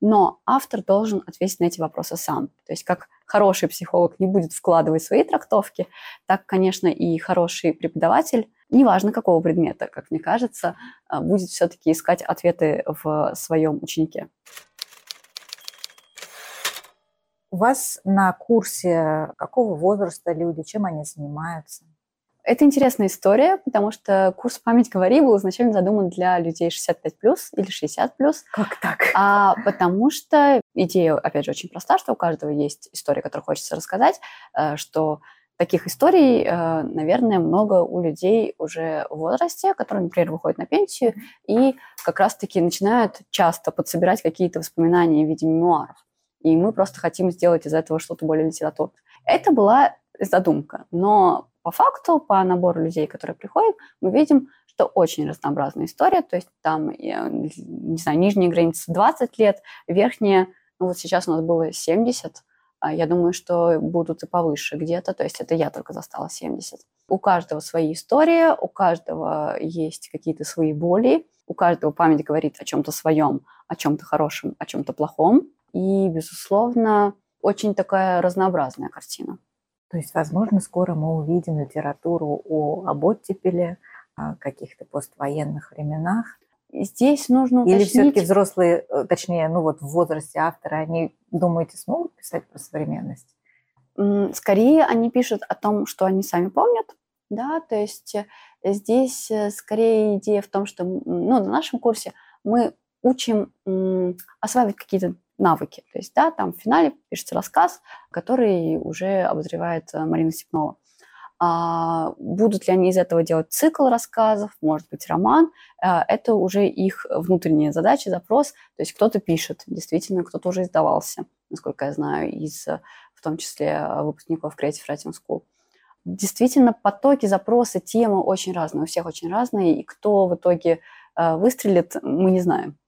но автор должен ответить на эти вопросы сам. То есть как хороший психолог не будет вкладывать свои трактовки, так, конечно, и хороший преподаватель, неважно какого предмета, как мне кажется, а, будет все-таки искать ответы в своем ученике. У вас на курсе какого возраста люди, чем они занимаются? Это интересная история, потому что курс «Память говори» был изначально задуман для людей 65+, или 60+. Как так? А, потому что идея, опять же, очень проста, что у каждого есть история, которую хочется рассказать, э, что таких историй, э, наверное, много у людей уже в возрасте, которые, например, выходят на пенсию и как раз-таки начинают часто подсобирать какие-то воспоминания в виде мемуаров. И мы просто хотим сделать из этого что-то более литературное. Это была задумка, но по факту, по набору людей, которые приходят, мы видим, что очень разнообразная история. То есть там, не знаю, нижняя граница 20 лет, верхняя, ну вот сейчас у нас было 70, а я думаю, что будут и повыше где-то, то есть это я только застала 70. У каждого свои истории, у каждого есть какие-то свои боли, у каждого память говорит о чем-то своем, о чем-то хорошем, о чем-то плохом. И, безусловно, очень такая разнообразная картина. То есть, возможно, скоро мы увидим литературу о, об оттепеле, о каких-то поствоенных временах. Здесь нужно уточнить... Или все-таки взрослые, э, точнее, ну вот в возрасте автора, они, думаете, смогут писать про современность? Скорее они пишут о том, что они сами помнят, да, то есть э, здесь э, скорее идея в том, что ну, на нашем курсе мы учим осваивать какие-то навыки. То есть, да, там в финале пишется рассказ, который уже обозревает э, Марина Степнова. А будут ли они из этого делать цикл рассказов, может быть, роман, э, это уже их внутренняя задача, запрос. То есть кто-то пишет, действительно, кто-то уже издавался, насколько я знаю, из, в том числе, выпускников Creative Writing School. Действительно, потоки, запросы, темы очень разные, у всех очень разные, и кто в итоге э, выстрелит, мы не знаем.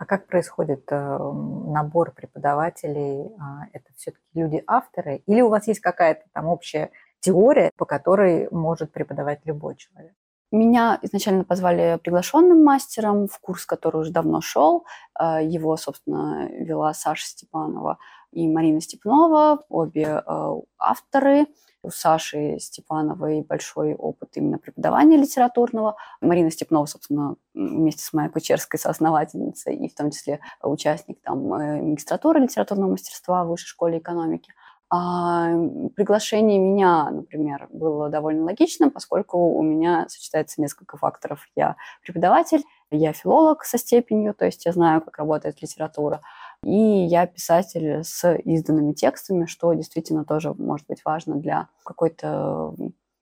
А как происходит э, набор преподавателей? А, это все-таки люди-авторы? Или у вас есть какая-то там общая теория, по которой может преподавать любой человек? Меня изначально позвали приглашенным мастером в курс, который уже давно шел. Э, его, собственно, вела Саша Степанова и Марина Степнова, обе э, авторы. У Саши Степановой большой опыт именно преподавания литературного. Марина Степнова, собственно, вместе с моей Кучерской соосновательницей и в том числе участник там э, магистратуры литературного мастерства в Высшей школе экономики. А приглашение меня, например, было довольно логично, поскольку у меня сочетается несколько факторов. Я преподаватель, я филолог со степенью, то есть я знаю, как работает литература. И я писатель с изданными текстами, что действительно тоже может быть важно для какой-то,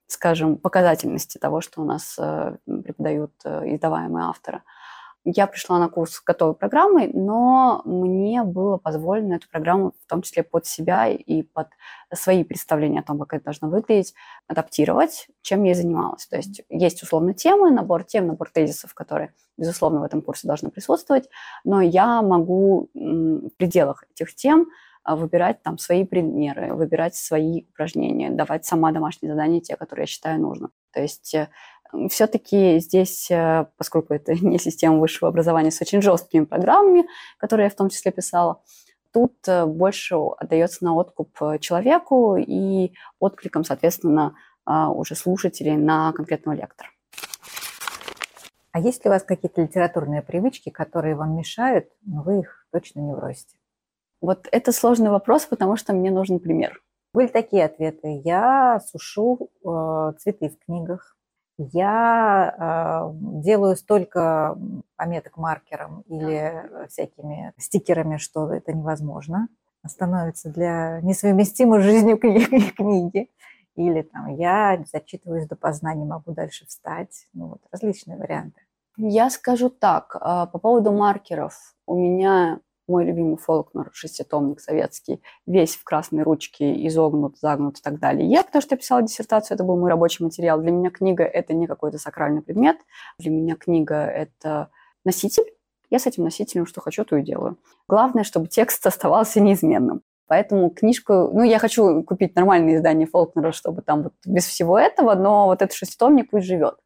скажем, показательности того, что у нас э, преподают э, издаваемые авторы. Я пришла на курс готовой программой, но мне было позволено эту программу, в том числе под себя и под свои представления о том, как это должно выглядеть, адаптировать, чем я и занималась. То есть есть условно темы, набор тем, набор тезисов, которые, безусловно, в этом курсе должны присутствовать, но я могу в пределах этих тем а, выбирать там свои примеры, выбирать свои упражнения, давать сама домашние задания, те, которые я считаю нужным. То есть э, все-таки здесь, э, поскольку это не система высшего образования с очень жесткими программами, которые я в том числе писала, тут э, больше отдается на откуп человеку и откликом, соответственно, а, уже слушателей на конкретного лектора. А есть ли у вас какие-то литературные привычки, которые вам мешают, но вы их точно не бросите? Вот это сложный вопрос, потому что мне нужен пример. Были такие ответы. Я сушу э, цветы в книгах. Я э, делаю столько пометок маркером или всякими стикерами, что это невозможно. Становится для несовместимой жизнью книги. Или там я зачитываюсь до допоздна, не могу дальше встать. Ну вот различные варианты. Я скажу так, а, по поводу маркеров. У меня мой любимый Фолкнер, шеститомник советский, весь в красной ручке, изогнут, загнут и так далее. Я, потому что я писала диссертацию, это был мой рабочий материал. Для меня книга – это не какой-то сакральный предмет. Для меня книга – это носитель. Я с этим носителем что хочу, то и делаю. Главное, чтобы текст оставался неизменным. Поэтому книжку, ну, я хочу купить нормальное издание Фолкнера, чтобы там вот без всего этого, но вот этот шеститомник пусть живет.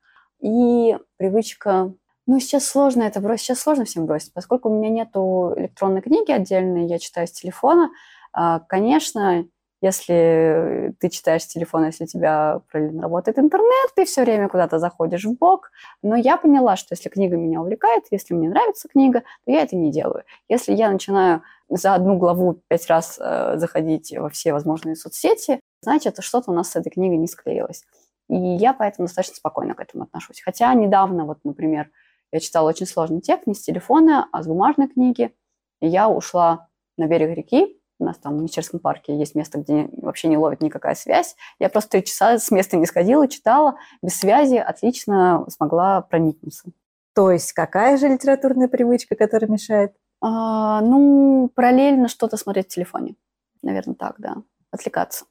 И привычка, ну, сейчас сложно это бросить, сейчас сложно всем бросить, поскольку у меня нету электронной книги отдельной, я читаю с телефона. А, конечно, если ты читаешь с телефона, если у тебя параллельно работает интернет, ты все время куда-то заходишь в бок. Но я поняла, что если книга меня увлекает, если мне нравится книга, то я это не делаю. Если я начинаю за одну главу пять раз э, заходить во все возможные соцсети, значит, что-то у нас с этой книгой не склеилось. И я поэтому достаточно спокойно к этому отношусь. Хотя недавно, вот, например, я читала очень сложный текст не с телефона, а с бумажной книги. И я ушла на берег реки, у нас там в Мещерском парке есть место, где вообще не ловит никакая связь. Я просто три часа с места не сходила, читала, без связи отлично смогла проникнуться. То есть какая же литературная привычка, которая мешает? А, ну, параллельно что-то смотреть в телефоне. Наверное, так, да. Отвлекаться.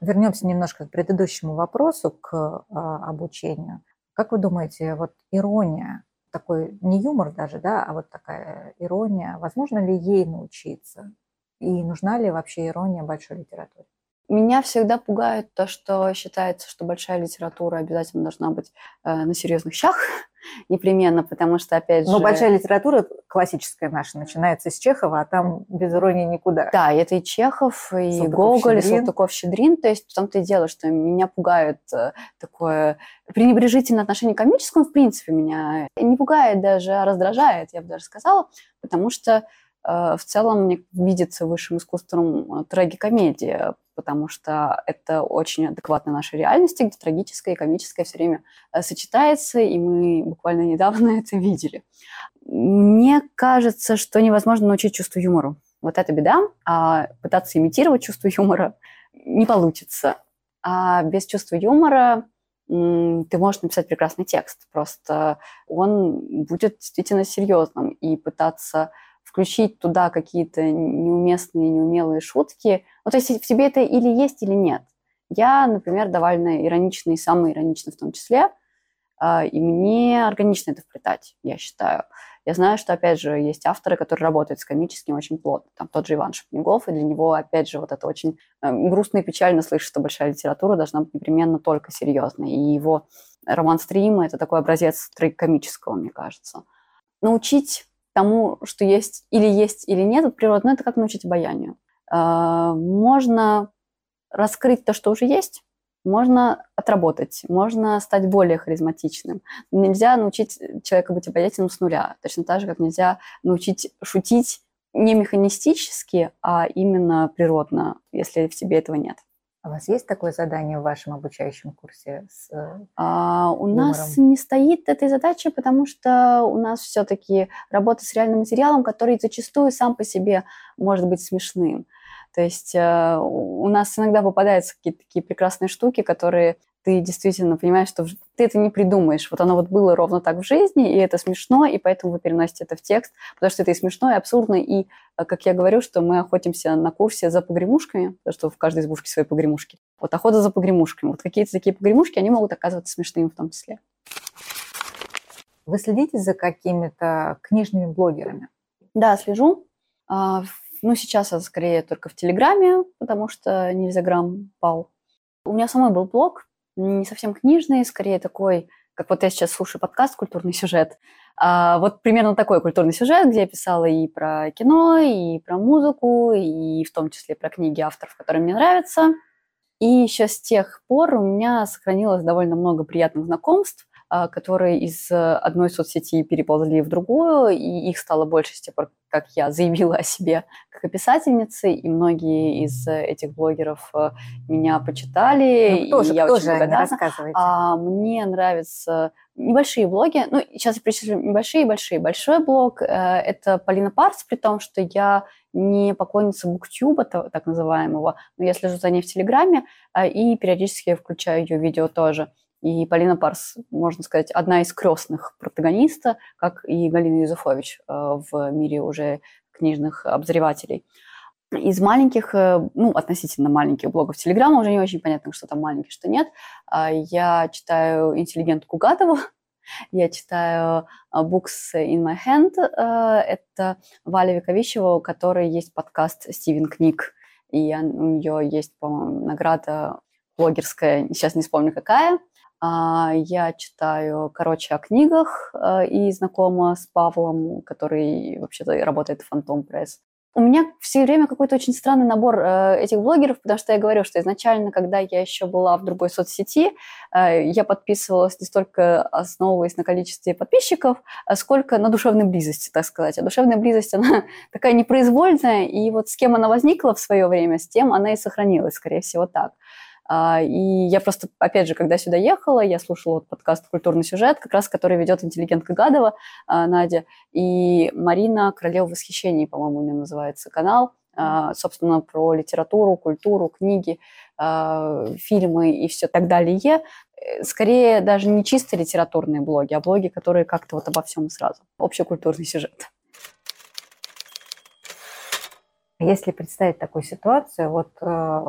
Вернемся немножко к предыдущему вопросу, к а, обучению. Как вы думаете, вот ирония, такой не юмор даже, да, а вот такая ирония, возможно ли ей научиться? И нужна ли вообще ирония большой литературе? Меня всегда пугает то, что считается, что большая литература обязательно должна быть э, на серьезных щах, непременно, потому что, опять же... Но большая литература классическая наша начинается с Чехова, а там без иронии никуда. Да, это и Чехов, и Гоголь, и Салтыков-Щедрин. То есть в том-то и дело, что меня пугает э, такое пренебрежительное отношение к комическому, в принципе, меня не пугает даже, а раздражает, я бы даже сказала, потому что Э, в целом мне видится высшим искусством э, трагикомедия, потому что это очень адекватно нашей реальности, где трагическое и комическое все время э, сочетается, и мы буквально недавно это видели. Мне кажется, что невозможно научить чувству юмору. Вот это беда. А пытаться имитировать чувство юмора не получится. А без чувства юмора ты можешь написать прекрасный текст, просто он будет действительно серьезным, и пытаться включить туда какие-то неуместные, неумелые шутки. Ну, то есть в тебе это или есть, или нет. Я, например, довольно ироничный, самый ироничный в том числе, а, и мне органично это вплетать, я считаю. Я знаю, что, опять же, есть авторы, которые работают с комическим очень плотно. Там тот же Иван Шапнегов, и для него, опять же, вот это очень э, грустно и печально слышать, что большая литература должна быть непременно только серьезной. И его роман «Стрима» — это такой образец трагикомического, мне кажется. Научить тому, что есть или есть, или нет от природы, ну, это как научить обаянию. А, можно раскрыть то, что уже есть, можно отработать, можно стать более харизматичным. Нельзя научить человека быть обаятельным с нуля. Точно так же, как нельзя научить шутить не механистически, а именно природно, если в себе этого нет. А у вас есть такое задание в вашем обучающем курсе? С э, а, у юмором? нас не стоит этой задачи, потому что у нас все-таки работа с реальным материалом, который зачастую сам по себе может быть смешным. То есть э, у нас иногда попадаются какие-то такие прекрасные штуки, которые ты действительно понимаешь, что ты это не придумаешь. Вот оно вот было ровно так в жизни, и это смешно, и поэтому вы переносите это в текст, потому что это и смешно, и абсурдно, и, э, как я говорю, что мы охотимся на курсе за погремушками, потому что в каждой избушке свои погремушки. Вот охота за погремушками. Вот какие-то такие погремушки, они могут оказываться смешными в том числе. Вы следите за какими-то книжными блогерами? Да, слежу. А, ну, сейчас это скорее только в Телеграме, потому что Нельзяграм пал. У меня самой был блог, не совсем книжный, скорее такой, как вот я сейчас слушаю подкаст «Культурный сюжет». А, вот примерно такой культурный сюжет, где я писала и про кино, и про музыку, и в том числе про книги авторов, которые мне нравятся. И еще с тех пор у меня сохранилось довольно много приятных знакомств, которые из э, одной соцсети переползли в другую, и их стало больше с тех пор, как я заявила о себе как о писательнице, и многие из этих блогеров э, меня почитали, ну, тоже, и я кто очень же благодарна. А, мне нравятся небольшие блоги. Ну, сейчас я перечислю небольшие большие. Большой блог э, это Полина Парс, при том, что я не поклонница буктюба, так называемого, но я слежу за ней в Телеграме э, и периодически включаю ее видео тоже. И Полина Парс, можно сказать, одна из крестных протагониста, как и Галина Юзефович э, в мире уже книжных обозревателей. Из маленьких, э, ну, относительно маленьких блогов Телеграма, уже не очень понятно, что там маленький, что нет. А я читаю «Интеллигентку Гадову», я читаю э, Books in my hand. Это Валя Вековищева, у которой есть подкаст «Стивен Книг». И у нее есть, по-моему, награда блогерская, сейчас не вспомню какая – я читаю, короче, о книгах э, и знакома с Павлом, который вообще-то работает в Фантом Пресс. У меня все время какой-то очень странный набор э, этих блогеров, потому что я говорю, что изначально, когда я еще была в другой соцсети, я подписывалась не столько основываясь на количестве подписчиков, сколько на душевной близости, так сказать. А душевная близость, она такая непроизвольная, и вот с кем она возникла в свое время, с тем она и сохранилась, скорее всего, так. А, и я просто, опять же, когда сюда ехала, я слушала вот подкаст «Культурный сюжет», как раз который ведет интеллигентка Гадова, а, Надя, и Марина «Королева восхищений», по-моему, у нее называется канал, а, собственно, про литературу, культуру, книги, фильмы и все так далее. Э, скорее даже не чисто литературные блоги, а блоги, которые как-то вот обо всем сразу. Общекультурный сюжет. Если представить такую ситуацию, вот э,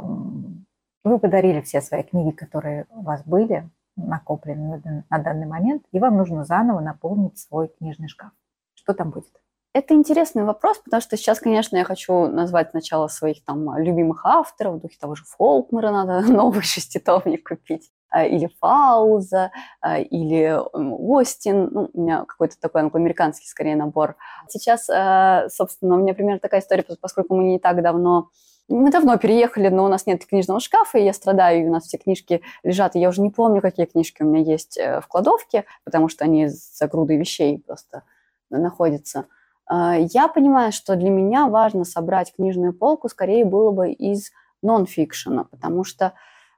вы подарили все свои книги, которые у вас были, накоплены на данный момент, и вам нужно заново наполнить свой книжный шкаф. Что там будет? Это интересный вопрос, потому что сейчас, конечно, я хочу назвать сначала своих там любимых авторов, в духе того же Фолкмара надо новый шеститомник купить, а, или Фауза, а, или Остин, ну, у меня какой-то такой англоамериканский скорее набор. Сейчас, а, собственно, у меня примерно такая история, поскольку мы не так давно мы давно переехали, но у нас нет книжного шкафа, и я страдаю, и у нас все книжки лежат, и я уже не помню, какие книжки у меня есть э, в кладовке, потому что они за грудой вещей просто находятся. А, я понимаю, что для меня важно собрать книжную полку скорее было бы из нон-фикшена, потому что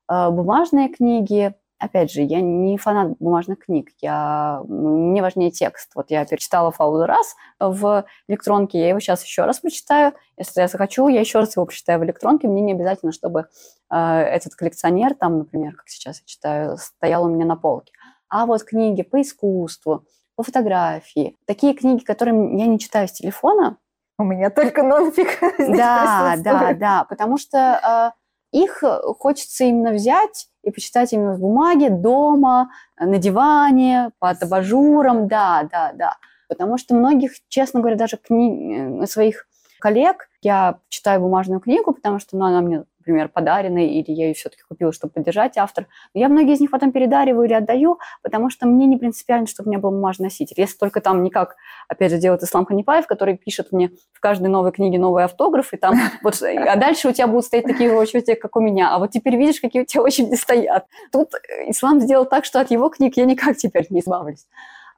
а, бумажные книги Опять же, я не фанат бумажных книг, я, мне важнее текст. Вот я перечитала Фауза раз в электронке, я его сейчас еще раз прочитаю. Если я захочу, я еще раз его прочитаю в электронке. Мне не обязательно, чтобы э, этот коллекционер, там, например, как сейчас я читаю, стоял у меня на полке. А вот книги по искусству, по фотографии, такие книги, которые я не читаю с телефона. У меня только нонфик. Да, да, да, потому что э, их хочется именно взять и почитать именно в бумаге, дома, на диване, под абажуром, да, да, да. Потому что многих, честно говоря, даже кни... Э, своих коллег я читаю бумажную книгу, потому что ну, она мне например, подаренный, или я ее все-таки купила, чтобы поддержать автор. Но я многие из них потом передариваю или отдаю, потому что мне не принципиально, чтобы у меня был бумажный носитель. Если только там никак, опять же, делает Ислам Ханипаев, который пишет мне в каждой новой книге новый автограф, и там вот, а дальше у тебя будут стоять такие же очереди, как у меня. А вот теперь видишь, какие у тебя очереди стоят. Тут Ислам сделал так, что от его книг я никак теперь не избавлюсь.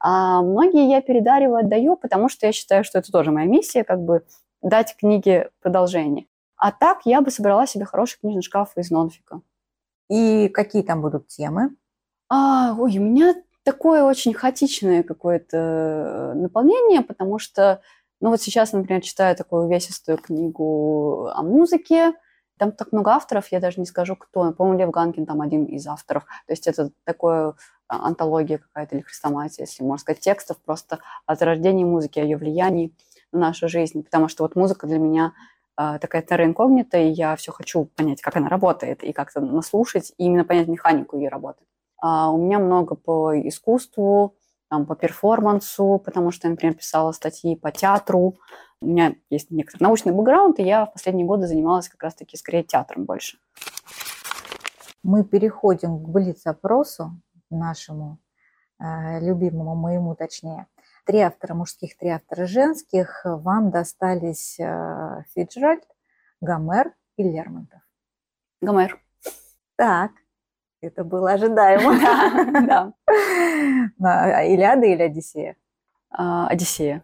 А многие я передариваю, отдаю, потому что я считаю, что это тоже моя миссия, как бы дать книге продолжение. А так я бы собрала себе хороший книжный шкаф из нонфика. И какие там будут темы? А, ой, у меня такое очень хаотичное какое-то э, наполнение, потому что, ну вот сейчас, например, читаю такую увесистую книгу о музыке, там так много авторов, я даже не скажу, кто. По-моему, Лев Ганкин там один из авторов. То есть это такое а, антология какая-то или хрестоматия, если можно сказать, текстов просто о зарождении музыки, о ее влиянии на нашу жизнь. Потому что вот музыка для меня такая терра инкогнита, и я все хочу понять, как она работает, и как-то наслушать, и именно понять механику ее работы. А, у меня много по искусству, там, по перформансу, потому что я, например, писала статьи по театру. У меня есть некоторый научный бэкграунд, и я в последние годы занималась как раз-таки скорее театром больше. Мы переходим к блиц-опросу нашему, э, любимому моему точнее. Три автора мужских, три автора женских. Вам достались э, Фиджеральд, Гомер и Лермонтов. Гомер. Так, это было ожидаемо. Да. А, Илиада или Одиссея? А, Одиссея.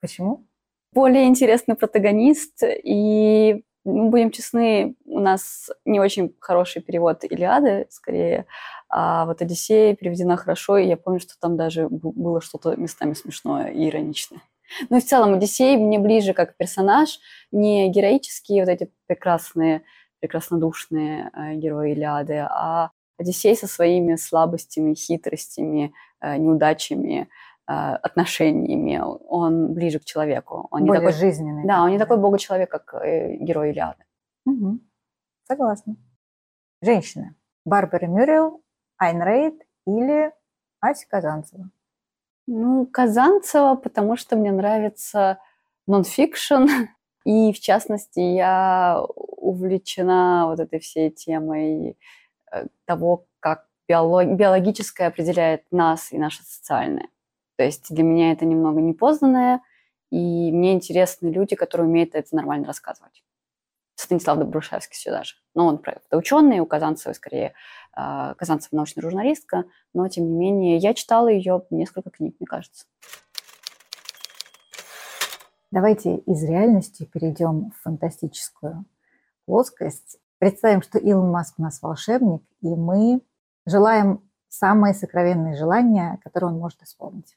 Почему? Более интересный протагонист, и, ну, будем честны, у нас не очень хороший перевод Илиады, скорее, а вот Одиссея переведена хорошо, и я помню, что там даже было что-то местами смешное и ироничное. Ну и в целом Одиссей мне ближе как персонаж, не героические вот эти прекрасные, прекраснодушные э, герои Илиады, а Одиссей со своими слабостями, хитростями, э, неудачами, отношениями, он ближе к человеку. Он Более не такой, жизненный. Да, он не такой бога-человек, как э, герой Илиады. Угу. Согласна. Женщины. Барбара Мюррел, Айн Рейд или Ася Казанцева? Ну, Казанцева, потому что мне нравится нонфикшн, и в частности я увлечена вот этой всей темой Э, того, как биологическое определяет нас и наше социальное. То есть для меня это немного непознанное, и мне интересны люди, которые умеют это нормально рассказывать. Станислав Добрушевский сюда же. Ну, он это ученый, у Казанцевой скорее э, Казанцева научная журналистка, но тем не менее я читала ее несколько книг, мне кажется. Давайте из реальности перейдем в фантастическую плоскость Представим, что Илон Маск у нас волшебник, и мы желаем самые сокровенные желания, которые он может исполнить.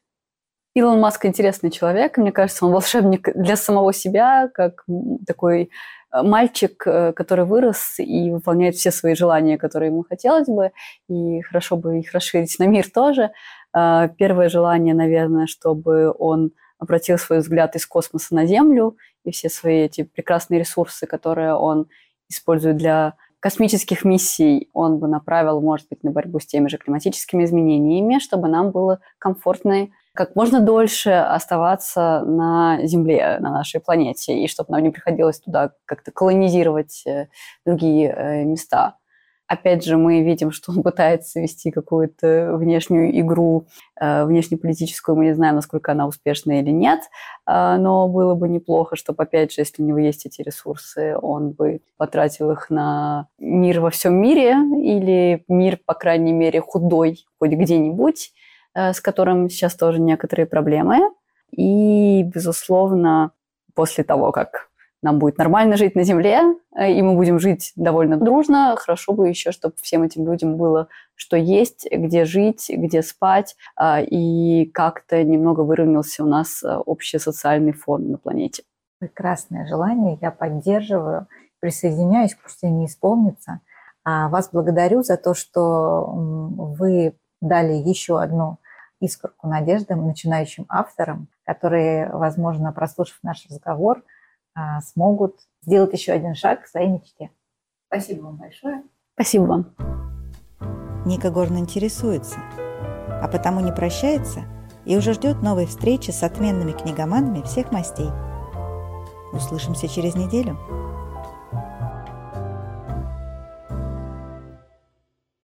Илон Маск интересный человек. Мне кажется, он волшебник для самого себя, как такой э, мальчик, э, который вырос и выполняет все свои желания, которые ему хотелось бы, и хорошо бы их расширить на мир тоже. Э, первое желание, наверное, чтобы он обратил свой взгляд из космоса на Землю, и все свои эти прекрасные ресурсы, которые он использует для космических миссий, он бы направил, может быть, на борьбу с теми же климатическими изменениями, чтобы нам было комфортно как можно дольше оставаться на Земле, на нашей планете, и чтобы нам не приходилось туда как-то колонизировать э, другие э, места. Опять же, мы видим, что он пытается вести какую-то внешнюю игру, э, внешнеполитическую. Мы не знаем, насколько она успешна или нет, но было бы неплохо, чтобы, опять же, если у него есть эти ресурсы, он бы потратил их на мир во всем мире или мир, по крайней мере, худой хоть где-нибудь, с которым сейчас тоже некоторые проблемы. И, безусловно, после того, как нам будет нормально жить на Земле, э, и мы будем жить довольно дружно. Хорошо бы еще, чтобы всем этим людям было что есть, где жить, где спать, а, и как-то немного выровнялся у нас э, общий социальный фон на планете. Прекрасное желание, я поддерживаю, присоединяюсь, пусть и не исполнится. А вас благодарю за то, что вы дали еще одну искорку надежды начинающим авторам, которые, возможно, прослушав наш разговор, а, смогут сделать еще один шаг к своей мечте. Спасибо вам большое. Спасибо вам. Ника Горн интересуется, а потому не прощается и уже ждет новой встречи с отменными книгоманами всех мастей. Услышимся через неделю.